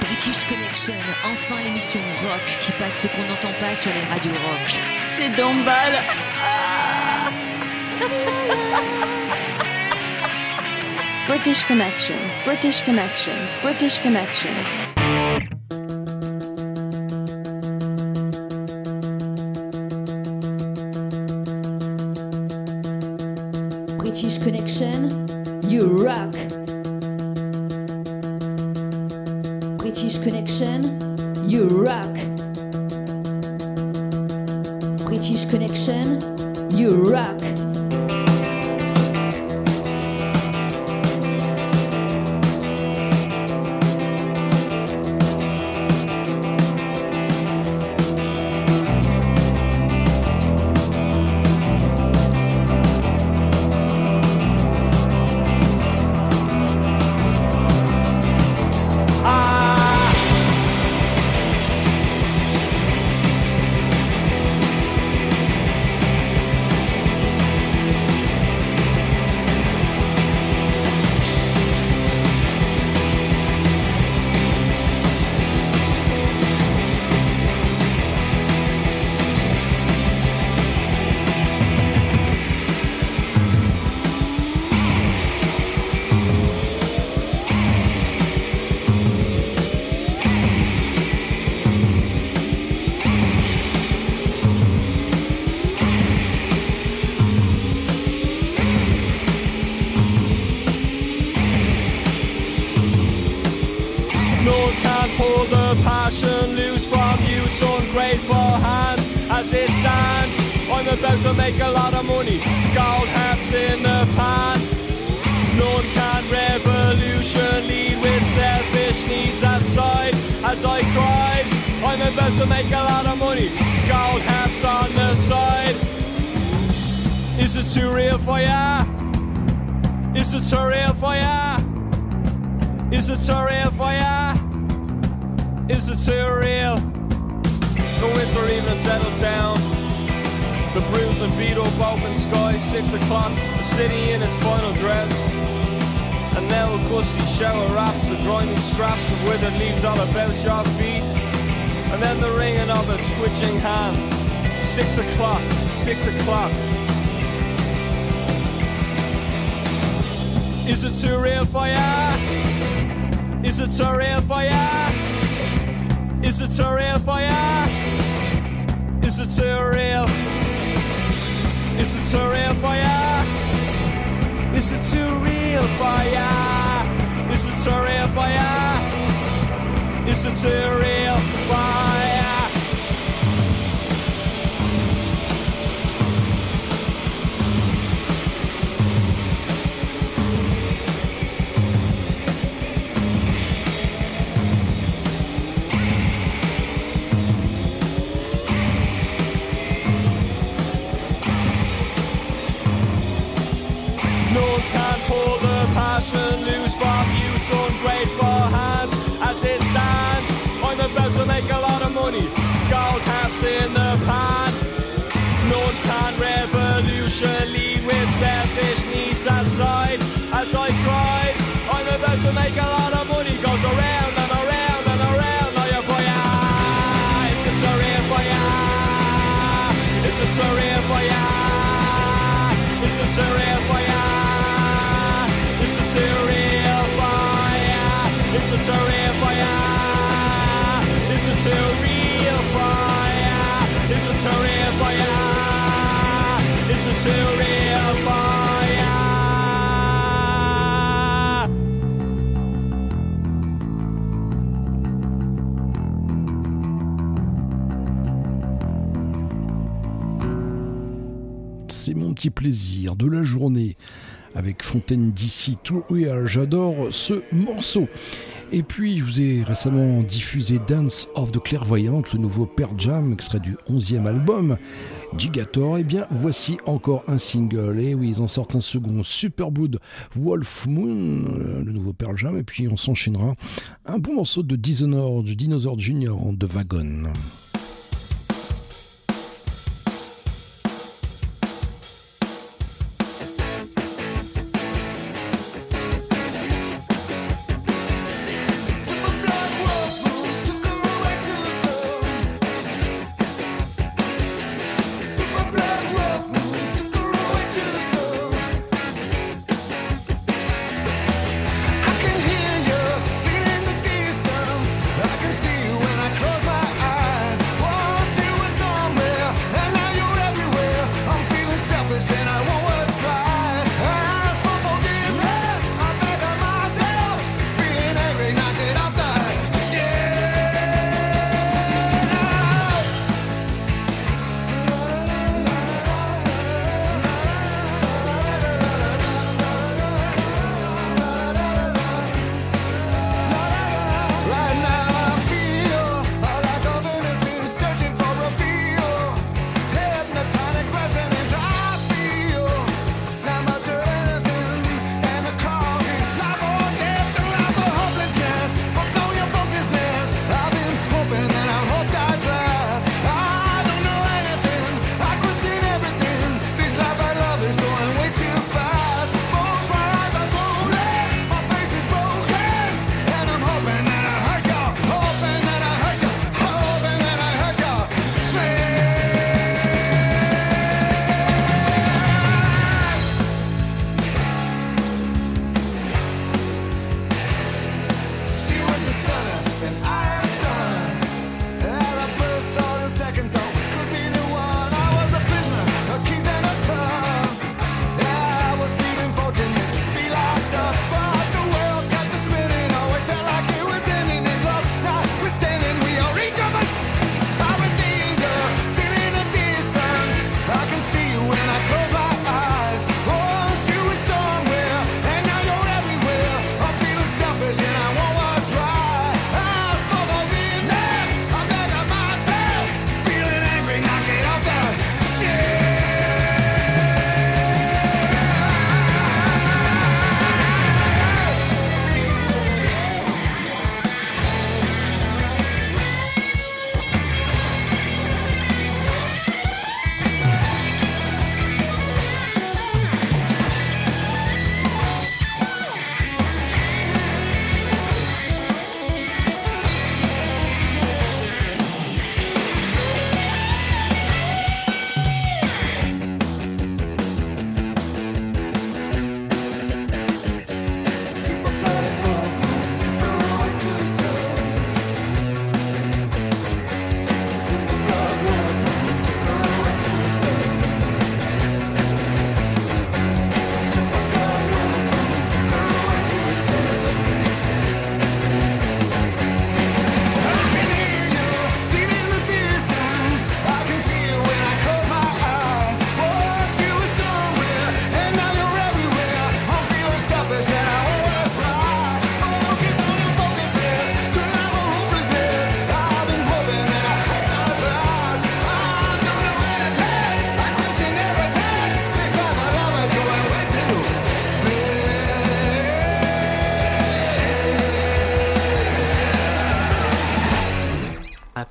British Connection, enfin l'émission rock qui passe ce qu'on n'entend pas sur les radios rock. C'est Dombal. British Connection, British Connection, British Connection. To make a lot of money, gold harps in the pan. No one can revolution lead with selfish needs aside as I cried. I'm about to make a lot of money, gold harps on the side. Is it too real for ya? Is it too real for ya? Is it too real for ya? Is it too real? The winter even settles down. The bruised and beat up open sky, six o'clock, the city in its final dress. And now a gusty shower wraps the grimy scraps of withered leaves all about your feet. And then the ringing of a twitching hand. Six o'clock, six o'clock. Is it too real for ya? Is it too real for ya? Is it too real for ya? Is it too real? This Is a real fire? Is it a real fire? Is a real fire? Is a real fire? socially with selfish needs aside. As I cry, I'm about to make a lot of money, goes around and around and around. Oh, yeah, for ya. It's a surreal for ya. It's a surreal for ya. It's a surreal for ya. It's a surreal for ya. It's a surreal for ya. It's a surreal for. It's a surreal for ya. C'est mon petit plaisir de la journée avec Fontaine d'ici Real. J'adore ce morceau. Et puis, je vous ai récemment diffusé Dance of the Clairvoyante, le nouveau Pearl Jam, extrait du 11e album Gigator. Et bien, voici encore un single. Et oui, ils en sortent un second. Superblood Wolf Moon, euh, le nouveau Pearl Jam. Et puis, on s'enchaînera un bon morceau de Dishonored, Dinosaur Jr. de Wagon.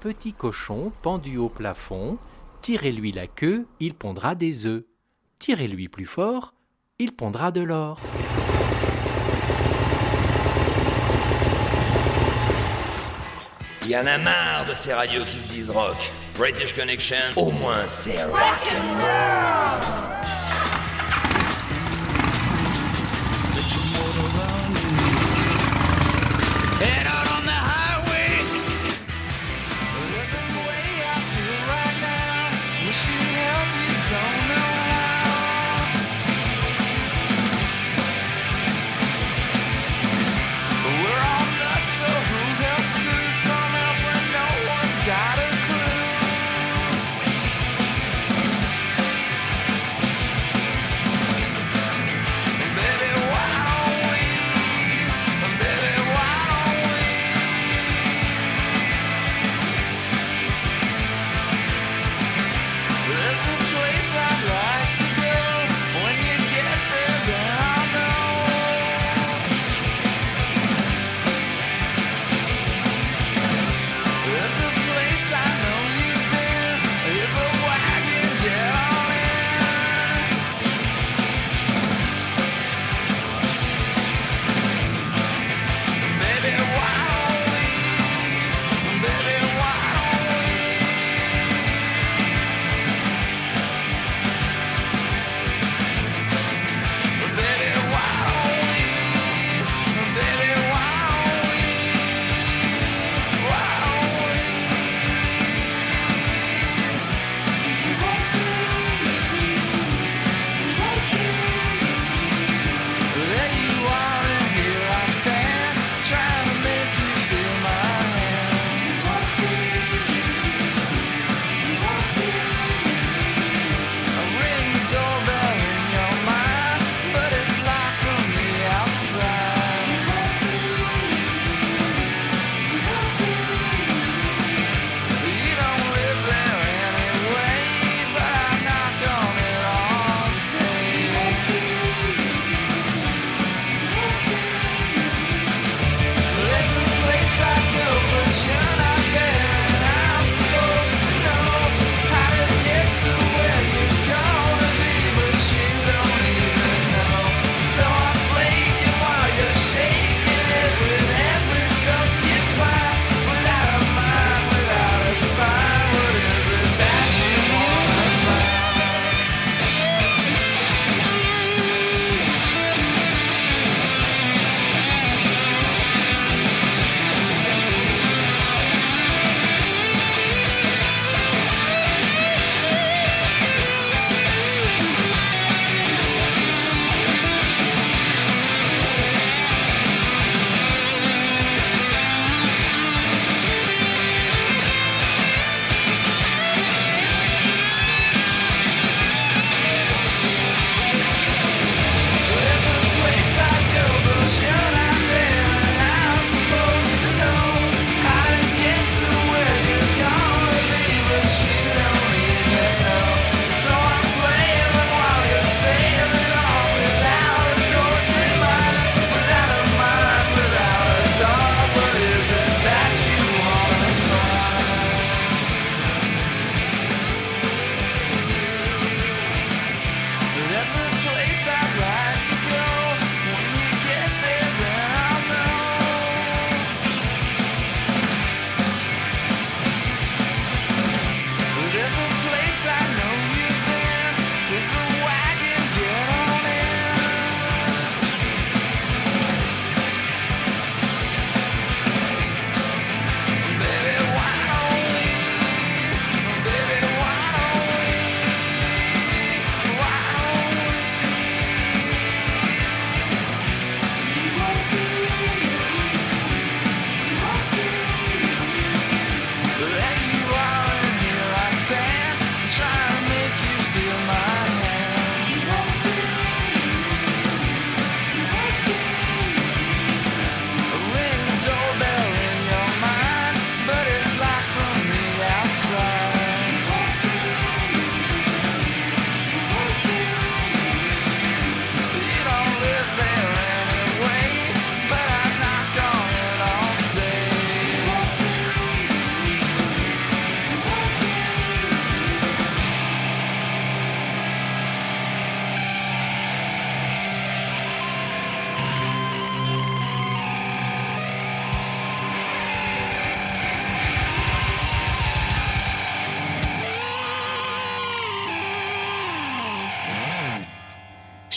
Petit cochon pendu au plafond. Tirez-lui la queue, il pondra des œufs. Tirez-lui plus fort, il pondra de l'or. Y en a marre de ces radios qui se disent rock. British Connection, au moins c'est rock.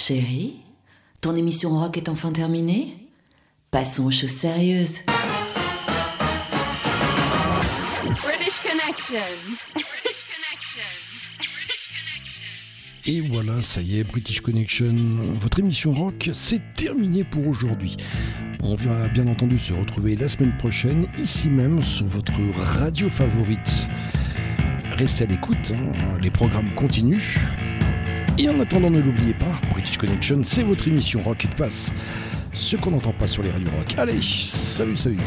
Chérie, ton émission rock est enfin terminée Passons aux choses sérieuses. British Connection. Et voilà, ça y est, British Connection, votre émission rock, c'est terminé pour aujourd'hui. On va bien entendu se retrouver la semaine prochaine, ici même, sur votre radio favorite. Restez à l'écoute, hein, les programmes continuent. Et en attendant, ne l'oubliez pas, British Connection, c'est votre émission rock qui passe. Ce qu'on n'entend pas sur les radios rock. Allez, salut, salut